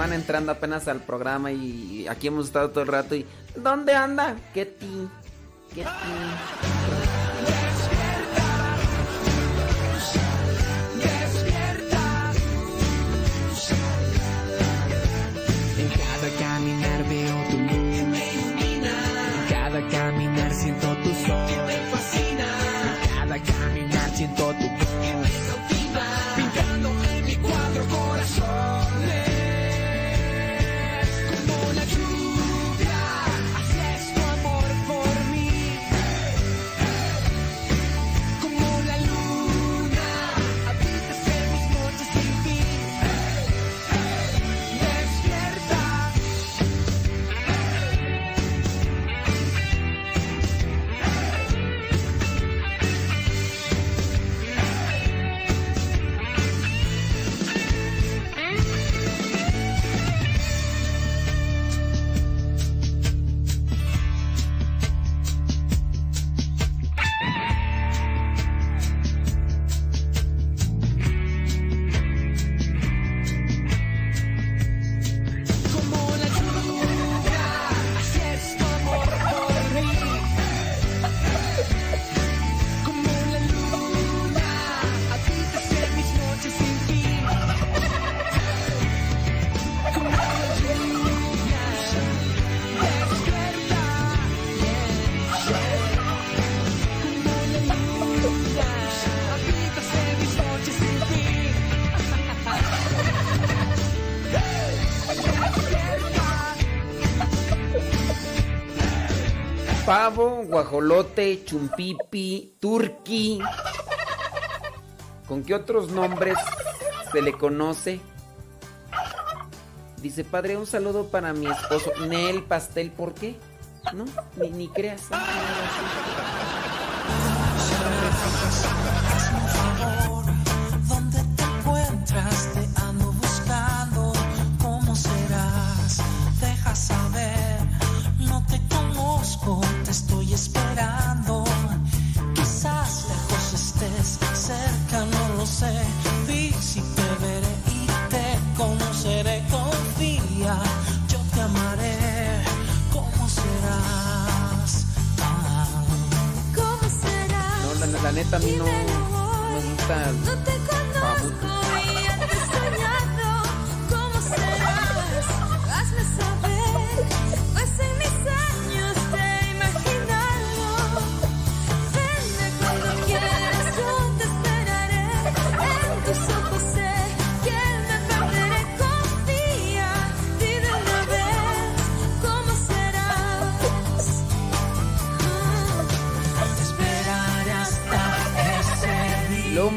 van entrando apenas al programa y aquí hemos estado todo el rato y ¿dónde anda? ¿Qué ti? Guajolote, chumpipi, turqui. ¿Con qué otros nombres se le conoce? Dice, padre, un saludo para mi esposo. Nel Pastel, ¿por qué? No, ni, creas. ¿Dónde la, neta a mí no me gusta.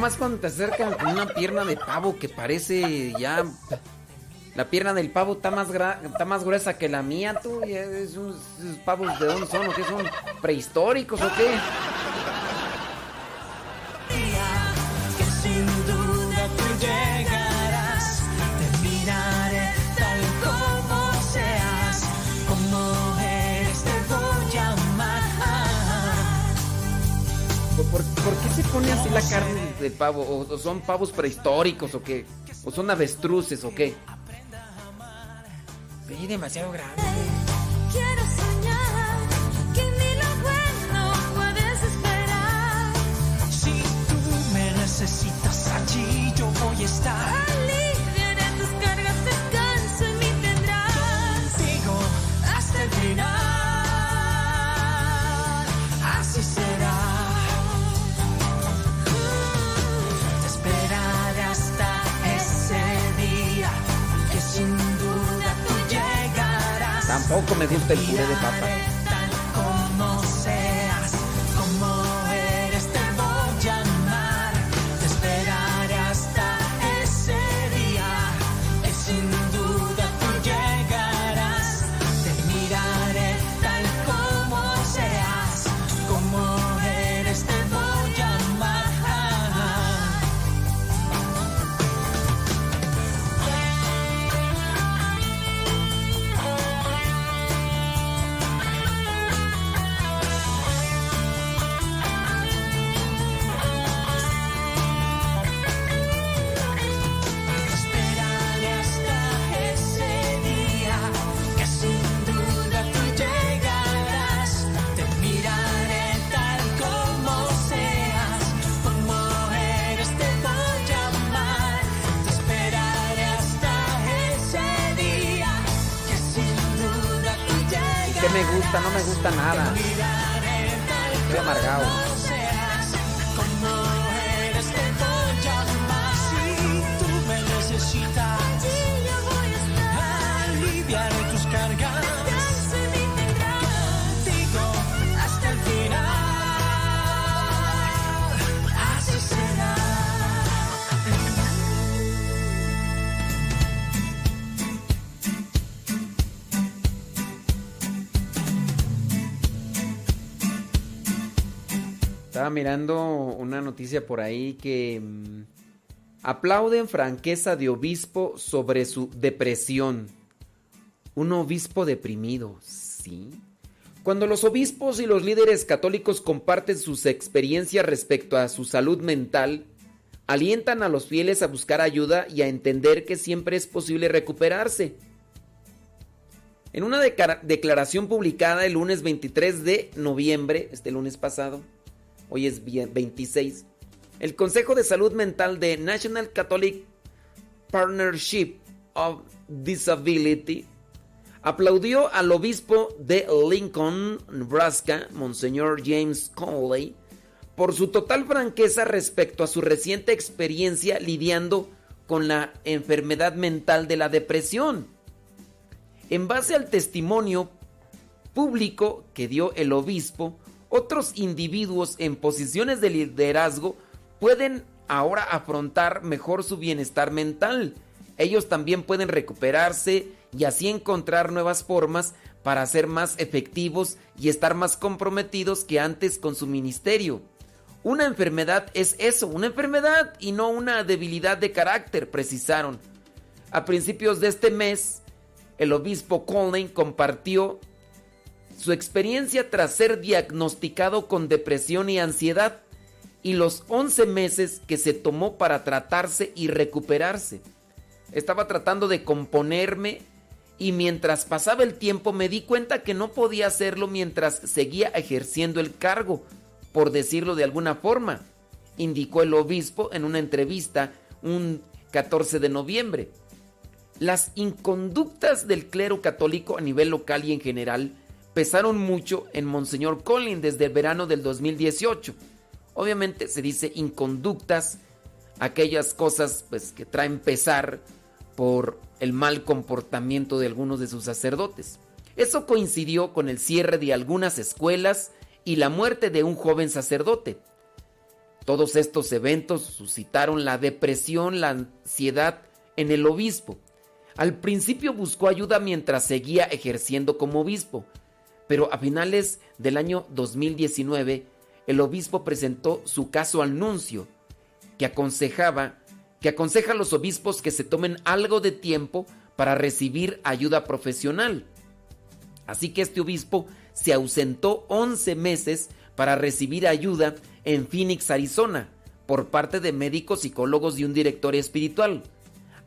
Más cuando te acercan con una pierna de pavo que parece ya... La pierna del pavo está más, gra- está más gruesa que la mía, tú. esos, esos pavos de dónde son o qué son? ¿Prehistóricos o qué? ¿Por, qué se pone así la carne de pavo? ¿O, o son pavos prehistóricos o qué? ¿O son avestruces o qué? Sí, demasiado grande. Tampoco me gusta el puré de papa. Mirando una noticia por ahí que mm, aplauden franqueza de obispo sobre su depresión. Un obispo deprimido, ¿sí? Cuando los obispos y los líderes católicos comparten sus experiencias respecto a su salud mental, alientan a los fieles a buscar ayuda y a entender que siempre es posible recuperarse. En una declaración publicada el lunes 23 de noviembre, este lunes pasado, hoy es vie- 26, el Consejo de Salud Mental de National Catholic Partnership of Disability aplaudió al obispo de Lincoln, Nebraska, Monseñor James Conley, por su total franqueza respecto a su reciente experiencia lidiando con la enfermedad mental de la depresión. En base al testimonio público que dio el obispo, otros individuos en posiciones de liderazgo pueden ahora afrontar mejor su bienestar mental. Ellos también pueden recuperarse y así encontrar nuevas formas para ser más efectivos y estar más comprometidos que antes con su ministerio. Una enfermedad es eso, una enfermedad y no una debilidad de carácter, precisaron. A principios de este mes, el obispo Conley compartió su experiencia tras ser diagnosticado con depresión y ansiedad y los 11 meses que se tomó para tratarse y recuperarse. Estaba tratando de componerme y mientras pasaba el tiempo me di cuenta que no podía hacerlo mientras seguía ejerciendo el cargo, por decirlo de alguna forma, indicó el obispo en una entrevista un 14 de noviembre. Las inconductas del clero católico a nivel local y en general pesaron mucho en Monseñor Collins desde el verano del 2018. Obviamente se dice inconductas, aquellas cosas pues, que traen pesar por el mal comportamiento de algunos de sus sacerdotes. Eso coincidió con el cierre de algunas escuelas y la muerte de un joven sacerdote. Todos estos eventos suscitaron la depresión, la ansiedad en el obispo. Al principio buscó ayuda mientras seguía ejerciendo como obispo, pero a finales del año 2019 el obispo presentó su caso al nuncio, que aconsejaba que aconseja a los obispos que se tomen algo de tiempo para recibir ayuda profesional. Así que este obispo se ausentó 11 meses para recibir ayuda en Phoenix, Arizona, por parte de médicos, psicólogos y un director espiritual.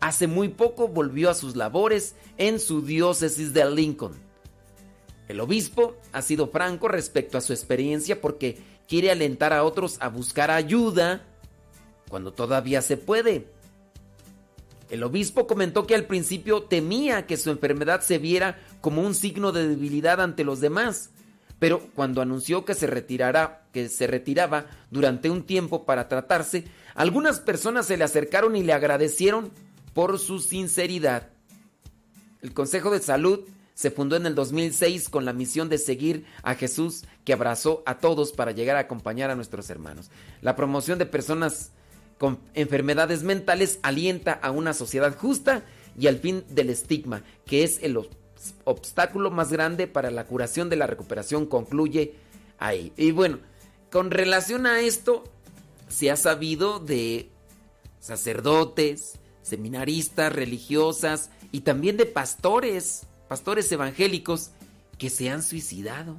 Hace muy poco volvió a sus labores en su diócesis de Lincoln. El obispo ha sido franco respecto a su experiencia porque quiere alentar a otros a buscar ayuda cuando todavía se puede. El obispo comentó que al principio temía que su enfermedad se viera como un signo de debilidad ante los demás, pero cuando anunció que se que se retiraba durante un tiempo para tratarse, algunas personas se le acercaron y le agradecieron por su sinceridad. El Consejo de Salud se fundó en el 2006 con la misión de seguir a Jesús que abrazó a todos para llegar a acompañar a nuestros hermanos. La promoción de personas con enfermedades mentales alienta a una sociedad justa y al fin del estigma, que es el ob- obstáculo más grande para la curación de la recuperación, concluye ahí. Y bueno, con relación a esto, se ha sabido de sacerdotes, seminaristas, religiosas y también de pastores, pastores evangélicos que se han suicidado.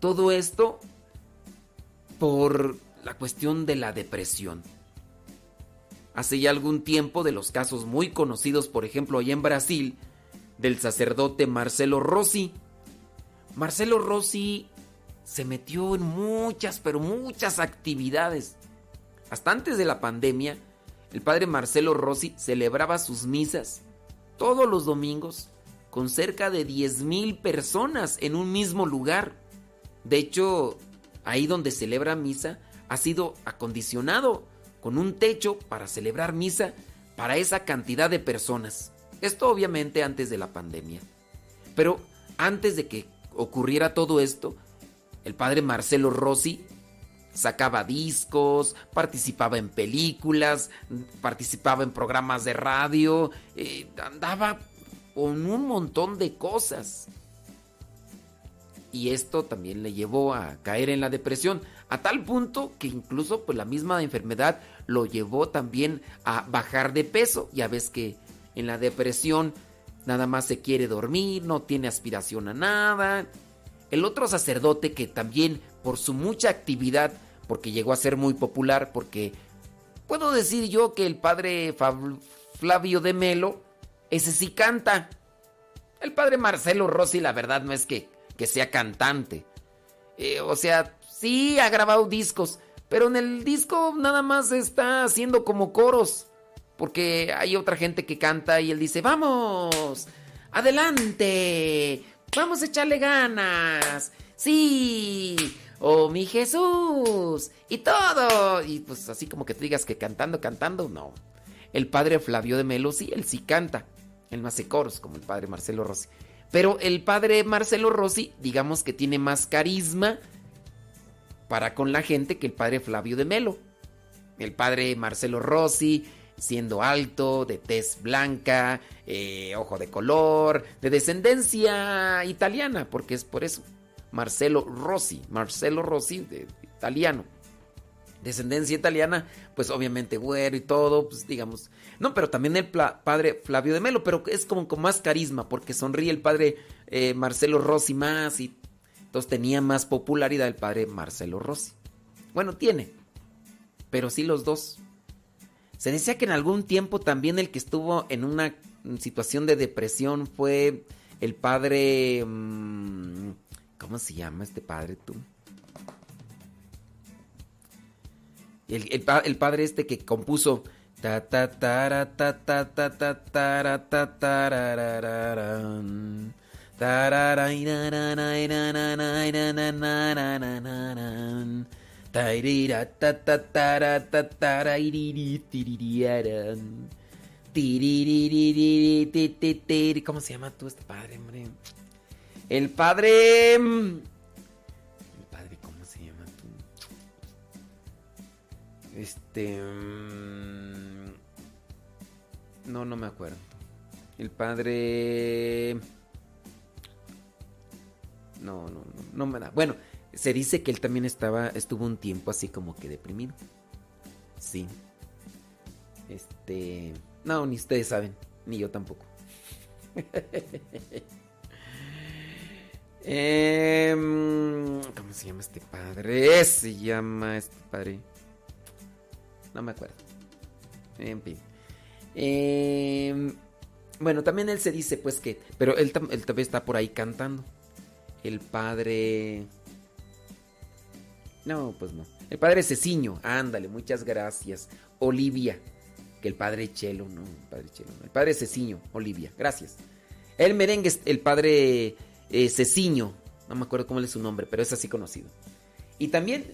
Todo esto por la cuestión de la depresión. Hace ya algún tiempo de los casos muy conocidos, por ejemplo, allá en Brasil, del sacerdote Marcelo Rossi. Marcelo Rossi se metió en muchas, pero muchas actividades. Hasta antes de la pandemia, el padre Marcelo Rossi celebraba sus misas todos los domingos con cerca de 10 mil personas en un mismo lugar. De hecho, ahí donde celebra misa ha sido acondicionado con un techo para celebrar misa para esa cantidad de personas. Esto obviamente antes de la pandemia. Pero antes de que ocurriera todo esto, el padre Marcelo Rossi sacaba discos, participaba en películas, participaba en programas de radio, eh, andaba con un montón de cosas. Y esto también le llevó a caer en la depresión, a tal punto que incluso pues, la misma enfermedad lo llevó también a bajar de peso. Ya ves que en la depresión nada más se quiere dormir, no tiene aspiración a nada. El otro sacerdote que también por su mucha actividad, porque llegó a ser muy popular, porque puedo decir yo que el padre Flavio de Melo, ese sí canta. El padre Marcelo Rossi, la verdad no es que, que sea cantante. Eh, o sea, sí ha grabado discos, pero en el disco nada más está haciendo como coros. Porque hay otra gente que canta y él dice, vamos, adelante, vamos a echarle ganas. Sí, oh mi Jesús, y todo. Y pues así como que tú digas que cantando, cantando, no. El padre Flavio de Melo, sí, él sí canta. Él no hace coros como el padre Marcelo Rossi. Pero el padre Marcelo Rossi, digamos que tiene más carisma para con la gente que el padre Flavio de Melo. El padre Marcelo Rossi, siendo alto, de tez blanca, eh, ojo de color, de descendencia italiana, porque es por eso. Marcelo Rossi, Marcelo Rossi, de, italiano. Descendencia italiana, pues obviamente güero y todo, pues digamos. No, pero también el padre Flavio de Melo, pero es como con más carisma, porque sonríe el padre eh, Marcelo Rossi más y entonces tenía más popularidad el padre Marcelo Rossi. Bueno, tiene, pero sí los dos. Se decía que en algún tiempo también el que estuvo en una situación de depresión fue el padre... Mm, ¿Cómo se llama este padre tú? El, el, padre este que compuso... ¿Cómo se llama tú este padre, hombre? El padre... El padre, Este... No, no me acuerdo. El padre... No, no, no, no me da. Bueno, se dice que él también estaba, estuvo un tiempo así como que deprimido. Sí. Este. No, ni ustedes saben, ni yo tampoco. Em, ¿Cómo se llama este padre? Se llama este padre. No me acuerdo. En fin. Em, bueno, también él se dice pues que... Pero él, él también está por ahí cantando. El padre... No, pues no. El padre Ceciño, ándale, muchas gracias. Olivia, que el padre Chelo, no, el padre Chelo, no. El padre Ceciño, Olivia, gracias. El merengue es el padre eh, Ceciño, no me acuerdo cómo es su nombre, pero es así conocido. Y también,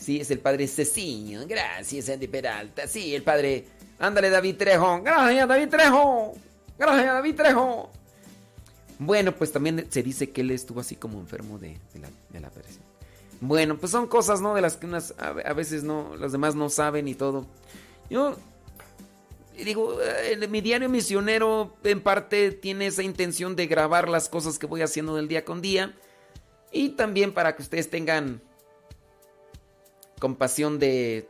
sí, es el padre Ceciño, gracias Andy Peralta, sí, el padre, ándale David Trejo, gracias David Trejo, gracias David Trejo. Bueno, pues también se dice que él estuvo así como enfermo de, la, de bueno, pues son cosas, ¿no? De las que a, veces no, los demás no saben y todo. Yo digo, eh, mi diario misionero en parte tiene esa intención de grabar las cosas que voy haciendo del día con día. Y también para que ustedes tengan compasión de,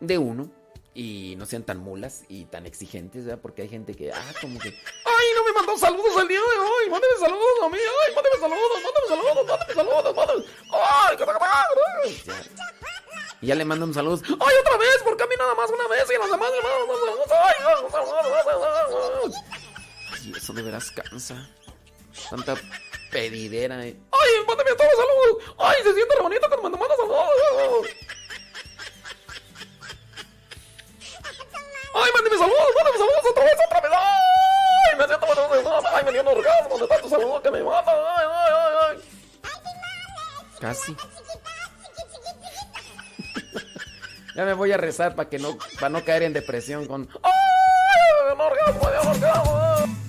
de uno y no sean tan mulas y tan exigentes, ¿verdad? Porque hay gente que, ah, como que, ay, no me mandó saludos el día de hoy, mándeme saludos a mí, ay, mándeme saludos, mándeme saludos, mándeme saludos, mándeme, ay. Y ya le mandan saludos, ay, otra vez, porque a mí nada más una vez y a las demás mandan saludos, ay, y eso de veras cansa, tanta pedidera, eh. ay, mándeme todos saludos, ay, se siente bonito cuando me mandan saludos. ¡Ay, mándeme saludos! ¡Mándeme saludos otra vez, otra vez! ¡Ay! Me siento Ay, me dio un orgasmo de tanto saludo que me mata. Ay, ay, ay, ay. Casi. ya me voy a rezar para que no, para no caer en depresión con. ¡Ay! Un orgasmo, de orgasmo.